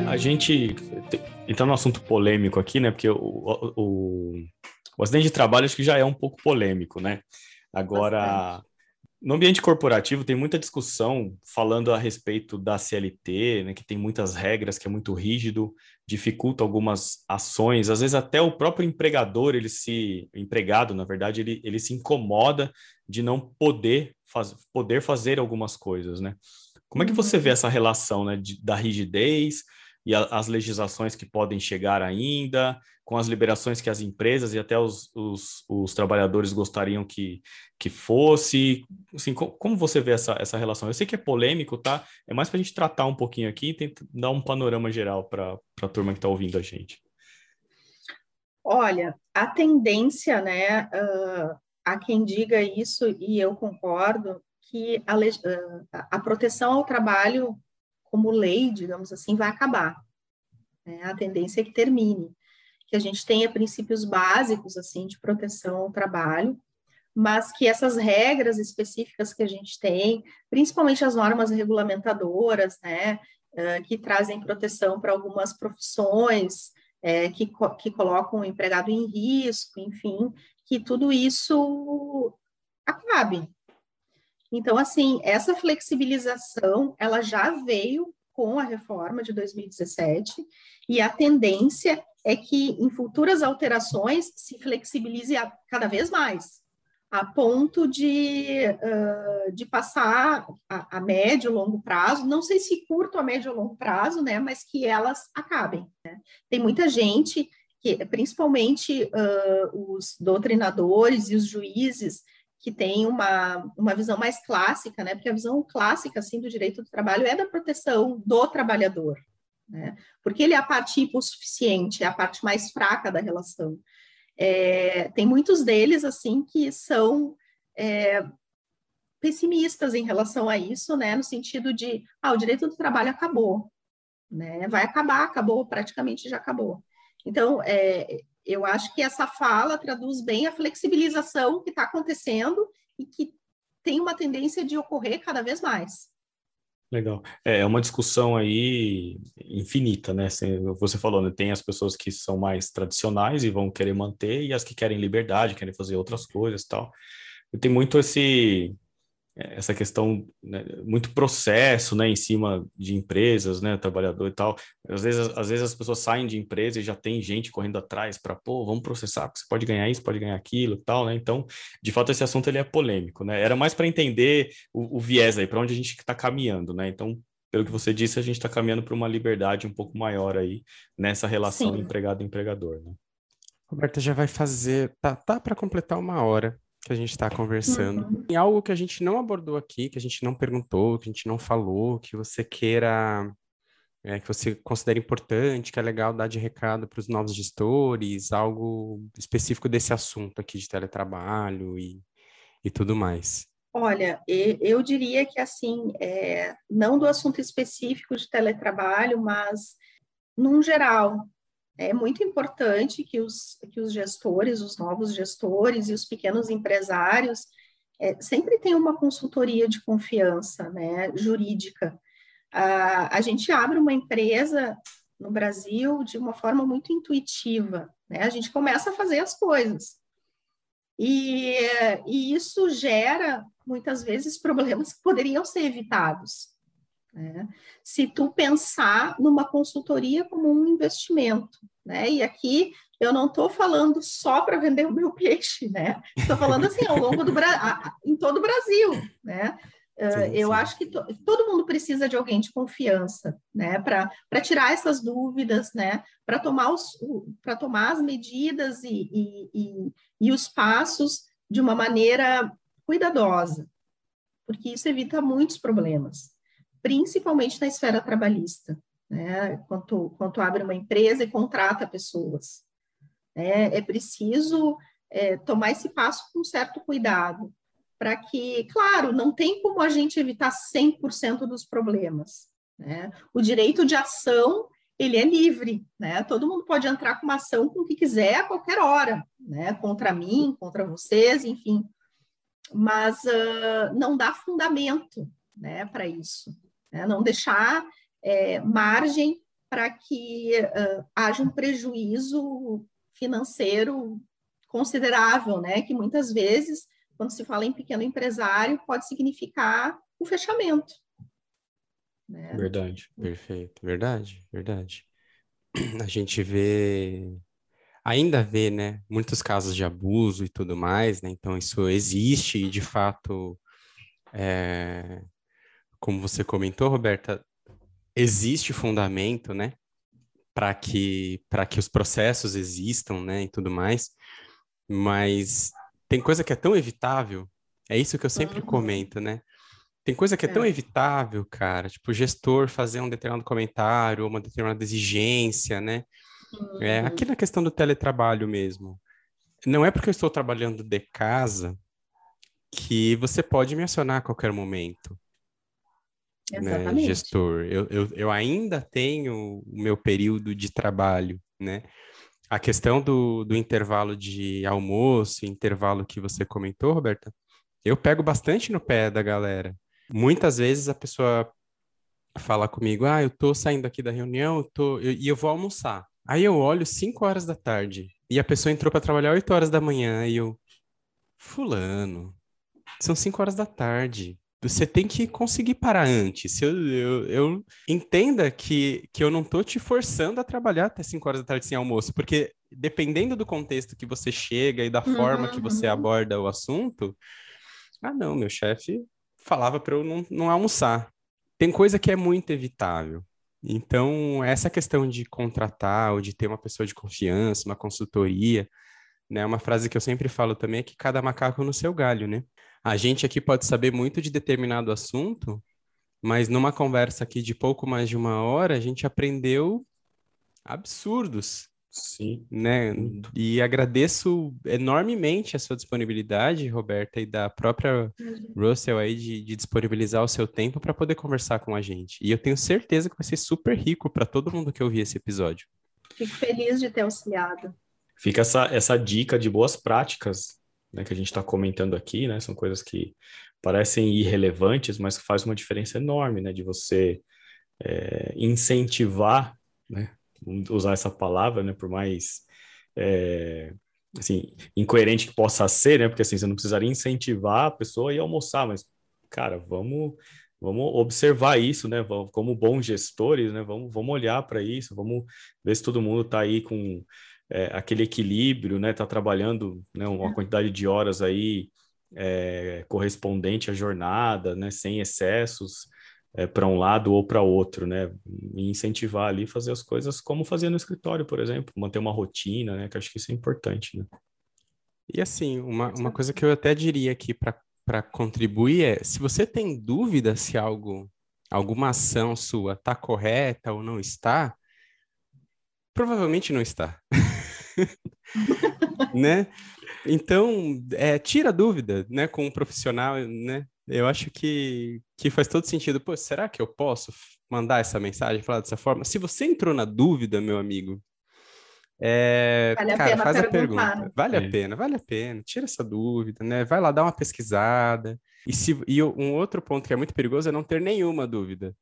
A gente entra num assunto polêmico aqui, né? Porque o, o, o, acidente de trabalho acho que já é um pouco polêmico, né? Agora, Bastante. no ambiente corporativo tem muita discussão falando a respeito da CLT, né? Que tem muitas regras, que é muito rígido, dificulta algumas ações. Às vezes até o próprio empregador, ele se empregado, na verdade, ele, ele se incomoda de não poder, faz, poder fazer algumas coisas, né? Como é que você vê uhum. essa relação, né, de, da rigidez e a, as legislações que podem chegar ainda, com as liberações que as empresas e até os, os, os trabalhadores gostariam que, que fosse. Assim, co como você vê essa, essa relação? Eu sei que é polêmico, tá? É mais para a gente tratar um pouquinho aqui e dar um panorama geral para a turma que está ouvindo a gente. Olha, a tendência, né, uh, a quem diga isso, e eu concordo, que a, a proteção ao trabalho como lei, digamos assim, vai acabar. Né? A tendência é que termine. que a gente tenha princípios básicos assim de proteção ao trabalho, mas que essas regras específicas que a gente tem, principalmente as normas regulamentadoras, né, que trazem proteção para algumas profissões, é, que, que colocam o empregado em risco, enfim, que tudo isso acabe. Então, assim, essa flexibilização, ela já veio com a reforma de 2017, e a tendência é que em futuras alterações se flexibilize cada vez mais a ponto de, uh, de passar a, a, médio e longo prazo, não sei se curto a médio ou longo prazo, né, mas que elas acabem. Né? Tem muita gente, que, principalmente uh, os doutrinadores e os juízes, que têm uma, uma visão mais clássica, né, porque a visão clássica assim, do direito do trabalho é da proteção do trabalhador, né, porque ele é a parte hipossuficiente, é a parte mais fraca da relação. É, tem muitos deles, assim, que são é, pessimistas em relação a isso, né, no sentido de, ah, o direito do trabalho acabou, né, vai acabar, acabou, praticamente já acabou. Então, é, eu acho que essa fala traduz bem a flexibilização que está acontecendo e que tem uma tendência de ocorrer cada vez mais. Legal. É, é uma discussão aí infinita, né? Você falou, né? Tem as pessoas que são mais tradicionais e vão querer manter, e as que querem liberdade, querem fazer outras coisas e tal. E tem muito esse essa questão, né, muito processo, né, em cima de empresas, né, trabalhador e tal. Às vezes, às vezes as pessoas saem de empresa e já tem gente correndo atrás para, pô, vamos processar, porque você pode ganhar isso, pode ganhar aquilo, e tal, né? Então, de fato, esse assunto ele é polêmico, né? Era mais para entender o, o, viés aí, para onde a gente está caminhando, né? Então, pelo que você disse, a gente está caminhando para uma liberdade um pouco maior aí nessa relação empregado-empregador, né? Roberta já vai fazer, tá, tá para completar uma hora que a gente está conversando. Uhum. Tem algo que a gente não abordou aqui, que a gente não perguntou, que a gente não falou, que você queira, é, que você considera importante, que é legal dar de recado para os novos gestores, algo específico desse assunto aqui de teletrabalho e, e tudo mais? Olha, eu diria que assim, é, não do assunto específico de teletrabalho, mas num geral, é muito importante que os, que os gestores, os novos gestores e os pequenos empresários é, sempre tenham uma consultoria de confiança né, jurídica. a gente abre uma empresa no Brasil de uma forma muito intuitiva, né? a gente começa a fazer as coisas. E, e isso gera, muitas vezes, problemas que poderiam ser evitados. Né? Se tu pensar numa consultoria como um investimento, né? E aqui eu não estou falando só para vender o meu peixe, né? Estou falando assim ao longo do em todo o Brasil, né? Ah, sim, eu sim. acho que to todo mundo precisa de alguém de confiança, né? Para tirar essas dúvidas, né? Para tomar, os, tomar as medidas e, e, e, e os passos de uma maneira cuidadosa, porque isso evita muitos problemas principalmente na esfera trabalhista, né? Quando, quando abre uma empresa e contrata pessoas. É, é preciso é, tomar esse passo com certo cuidado, para que, claro, não tem como a gente evitar 100% dos problemas. Né? O direito de ação, ele é livre, né? Todo mundo pode entrar com uma ação com o que quiser a qualquer hora, né? Contra mim, contra vocês, enfim. Mas uh, não dá fundamento, né, para isso né? não deixar é, margem para que uh, haja um prejuízo financeiro considerável, né? Que muitas vezes, quando se fala em pequeno empresário, pode significar o fechamento. Né? Verdade, perfeito, verdade, verdade. A gente vê, ainda vê, né, muitos casos de abuso e tudo mais, né? Então isso existe e de fato é, como você comentou, Roberta, existe fundamento, né, para que para que os processos existam, né, e tudo mais. Mas tem coisa que é tão evitável. É isso que eu sempre uhum. comento, né? Tem coisa que é, é, tão evitável, cara. Tipo, o gestor fazer um determinado comentário, uma determinada exigência, né? Uhum. É, aqui na questão do teletrabalho mesmo. Não é porque eu estou trabalhando de casa que você pode me acionar a qualquer momento né, gestor. Eu, eu, eu ainda tenho o meu período de trabalho, né? A questão do, do intervalo de almoço, intervalo que você comentou, Roberta, eu pego bastante no pé da galera. Muitas vezes a pessoa fala comigo, ah, eu tô saindo aqui da reunião eu tô, eu, e eu vou almoçar. Aí eu olho 5 horas da tarde e a pessoa entrou para trabalhar 8 horas da manhã e eu, fulano, são 5 horas da tarde. Você tem que conseguir parar antes. Eu, eu, eu, entenda que, que eu não tô te forçando a trabalhar até 5 horas da tarde sem almoço, porque dependendo do contexto que você chega e da forma que você uhum. aborda o assunto, ah, não, meu chefe falava para eu não, não almoçar. Tem coisa que é muito evitável. Então, essa questão de contratar ou de ter uma pessoa de confiança, uma consultoria, né? Uma frase que eu sempre falo também é que cada macaco no seu galho, né? A gente aqui pode saber muito de determinado assunto, mas numa conversa aqui de pouco mais de uma hora, a gente aprendeu absurdos. Sim. Né? E agradeço enormemente a sua disponibilidade, Roberta, e da própria Russell aí de, de disponibilizar o seu tempo para poder conversar com a gente. E eu tenho certeza que vai ser super rico para todo mundo que ouvir esse episódio. Fico feliz de ter auxiliado. Fica essa, essa dica de boas práticas né, que a gente está comentando aqui, né? São coisas que parecem irrelevantes, mas que faz uma diferença enorme, né? De você é, incentivar, né? Usar essa palavra, né? Por mais é, assim, incoerente que possa ser, né? Porque assim, você não precisaria incentivar a pessoa a ir almoçar, mas, cara, vamos vamos observar isso, né? Como bons gestores, né? Vamos, vamos olhar para isso, vamos ver se todo mundo está aí com é, aquele equilíbrio, né? Tá trabalhando né, uma quantidade de horas aí é, correspondente à jornada, né? Sem excessos é, para um lado ou para outro, né? E incentivar ali fazer as coisas como fazia no escritório, por exemplo, manter uma rotina, né? Que acho que isso é importante, né? E assim, uma, uma coisa que eu até diria aqui para contribuir é, se você tem dúvida se algo, alguma ação sua está correta ou não está, provavelmente não está. né? Então, é, tira a dúvida, né, com um profissional, né? Eu acho que, que faz todo sentido. Pô, será que eu posso mandar essa mensagem, falar dessa forma? Se você entrou na dúvida, meu amigo, é, vale cara, faz a pergunta. Vale é. a pena, vale a pena. Tira essa dúvida, né? Vai lá dar uma pesquisada. E, se, e um outro ponto que é muito perigoso é não ter nenhuma dúvida.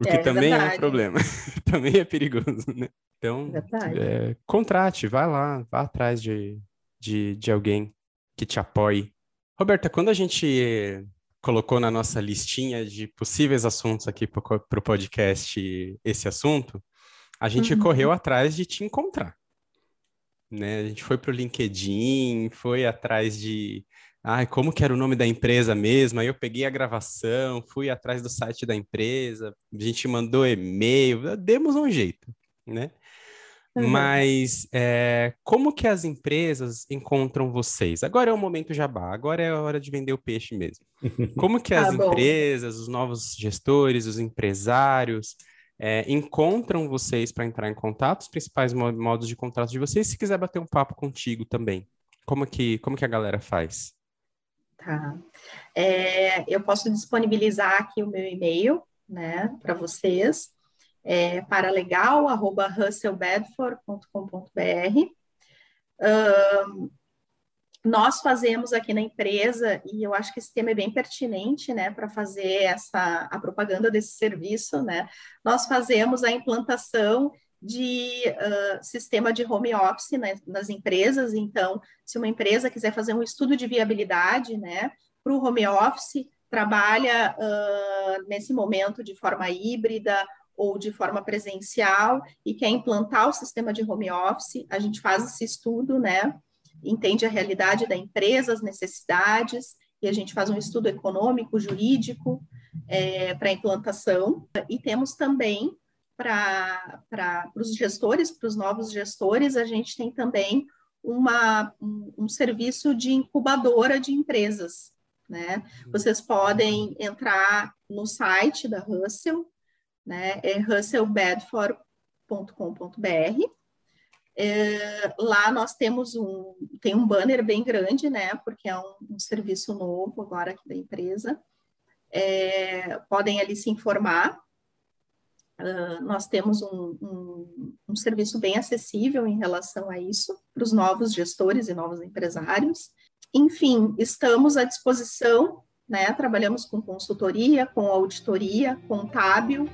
O que é, também verdade. é um problema. também é perigoso, né? Então, é, contrate, vai lá, vá atrás de, de, de alguém que te apoie. Roberta, quando a gente colocou na nossa listinha de possíveis assuntos aqui para o podcast esse assunto, a gente uhum. correu atrás de te encontrar. Né? A gente foi para o LinkedIn, foi atrás de ai, como que era o nome da empresa mesmo? Aí eu peguei a gravação, fui atrás do site da empresa, a gente mandou e-mail, demos um jeito, né? Uhum. Mas é, como que as empresas encontram vocês? Agora é o momento jabá, agora é a hora de vender o peixe mesmo. Como que as ah, empresas, os novos gestores, os empresários é, encontram vocês para entrar em contato, os principais modos de contato de vocês, se quiser bater um papo contigo também? Como que, como que a galera faz? Tá. É, eu posso disponibilizar aqui o meu e-mail, né, para vocês, é paralegal.russellbedford.com.br. Um, nós fazemos aqui na empresa, e eu acho que esse tema é bem pertinente, né, para fazer essa, a propaganda desse serviço, né, nós fazemos a implantação de uh, sistema de home office né, nas empresas. Então, se uma empresa quiser fazer um estudo de viabilidade né, para o home office, trabalha uh, nesse momento de forma híbrida ou de forma presencial e quer implantar o sistema de home office, a gente faz esse estudo, né? Entende a realidade da empresa, as necessidades, e a gente faz um estudo econômico, jurídico é, para implantação. E temos também para os gestores, para os novos gestores, a gente tem também uma, um, um, serviço de incubadora de empresas. Né? Vocês podem entrar no site da Russell, né? é russellbedford.com.br. É, lá nós temos um, tem um banner bem grande, né? Porque é um, um serviço novo agora aqui da empresa. É, podem ali se informar Uh, nós temos um, um, um, serviço bem acessível em relação a isso para os novos gestores e novos empresários. Enfim, estamos à disposição, né? Trabalhamos com consultoria, com auditoria, contábil,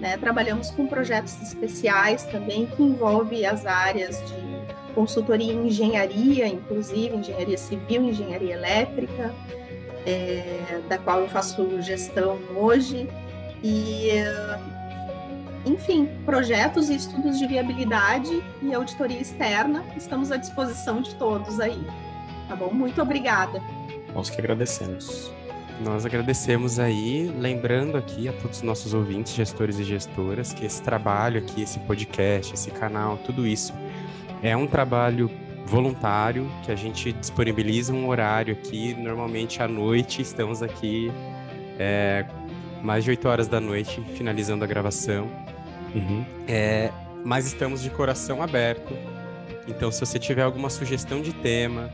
né? Trabalhamos com projetos especiais também que envolvem as áreas de consultoria em engenharia, inclusive engenharia civil, engenharia elétrica, é, da qual eu faço gestão hoje. E enfim, projetos e estudos de viabilidade e auditoria externa, estamos à disposição de todos aí. Tá bom? Muito obrigada. Nós que agradecemos. Nós agradecemos aí, lembrando aqui a todos os nossos ouvintes, gestores e gestoras, que esse trabalho aqui, esse podcast, esse canal, tudo isso é um trabalho voluntário que a gente disponibiliza um horário aqui, normalmente à noite, estamos aqui é, mais de 8 horas da noite, finalizando a gravação. Uhum. É, mas estamos de coração aberto. Então, se você tiver alguma sugestão de tema,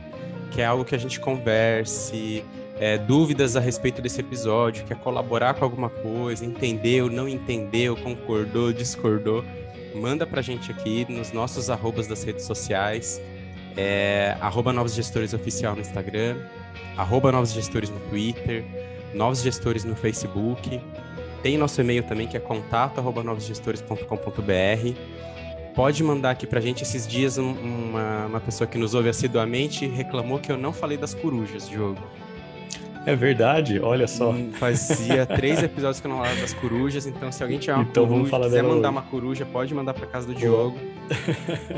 que é algo que a gente converse, é, dúvidas a respeito desse episódio, quer colaborar com alguma coisa, entendeu, não entendeu, concordou, discordou, manda pra gente aqui nos nossos arrobas das redes sociais, é, arroba Novos Gestores Oficial no Instagram, arroba Novos Gestores no Twitter, Novos Gestores no Facebook, tem nosso e-mail também, que é contato.novosgestores.com.br. Pode mandar aqui pra gente esses dias um, uma, uma pessoa que nos ouve assiduamente reclamou que eu não falei das corujas, Diogo. É verdade, olha só. Hum, fazia três episódios que eu não falava das corujas, então se alguém tiver uma então, coruja, vamos quiser mandar hoje. uma coruja, pode mandar para casa do Diogo.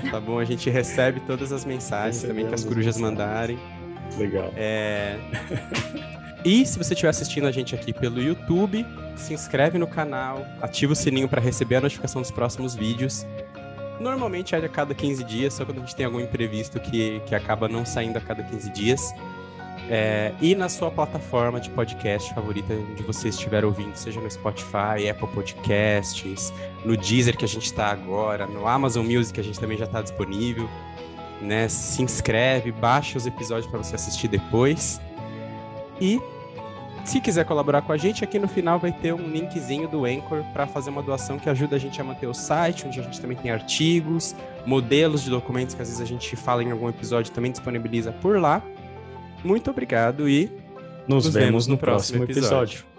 tá bom? A gente recebe todas as mensagens Recebemos também que as corujas mandarem. Legal. É... E se você estiver assistindo a gente aqui pelo YouTube, se inscreve no canal, ativa o sininho para receber a notificação dos próximos vídeos. Normalmente é a cada 15 dias, só quando a gente tem algum imprevisto que, que acaba não saindo a cada 15 dias. É, e na sua plataforma de podcast favorita, onde você estiver ouvindo, seja no Spotify, Apple Podcasts, no Deezer que a gente está agora, no Amazon Music que a gente também já está disponível. Né? Se inscreve, baixa os episódios para você assistir depois. E se quiser colaborar com a gente, aqui no final vai ter um linkzinho do Anchor para fazer uma doação que ajuda a gente a manter o site, onde a gente também tem artigos, modelos de documentos que às vezes a gente fala em algum episódio também disponibiliza por lá. Muito obrigado e nos, nos vemos, no, próximo, próximo episódio. episódio.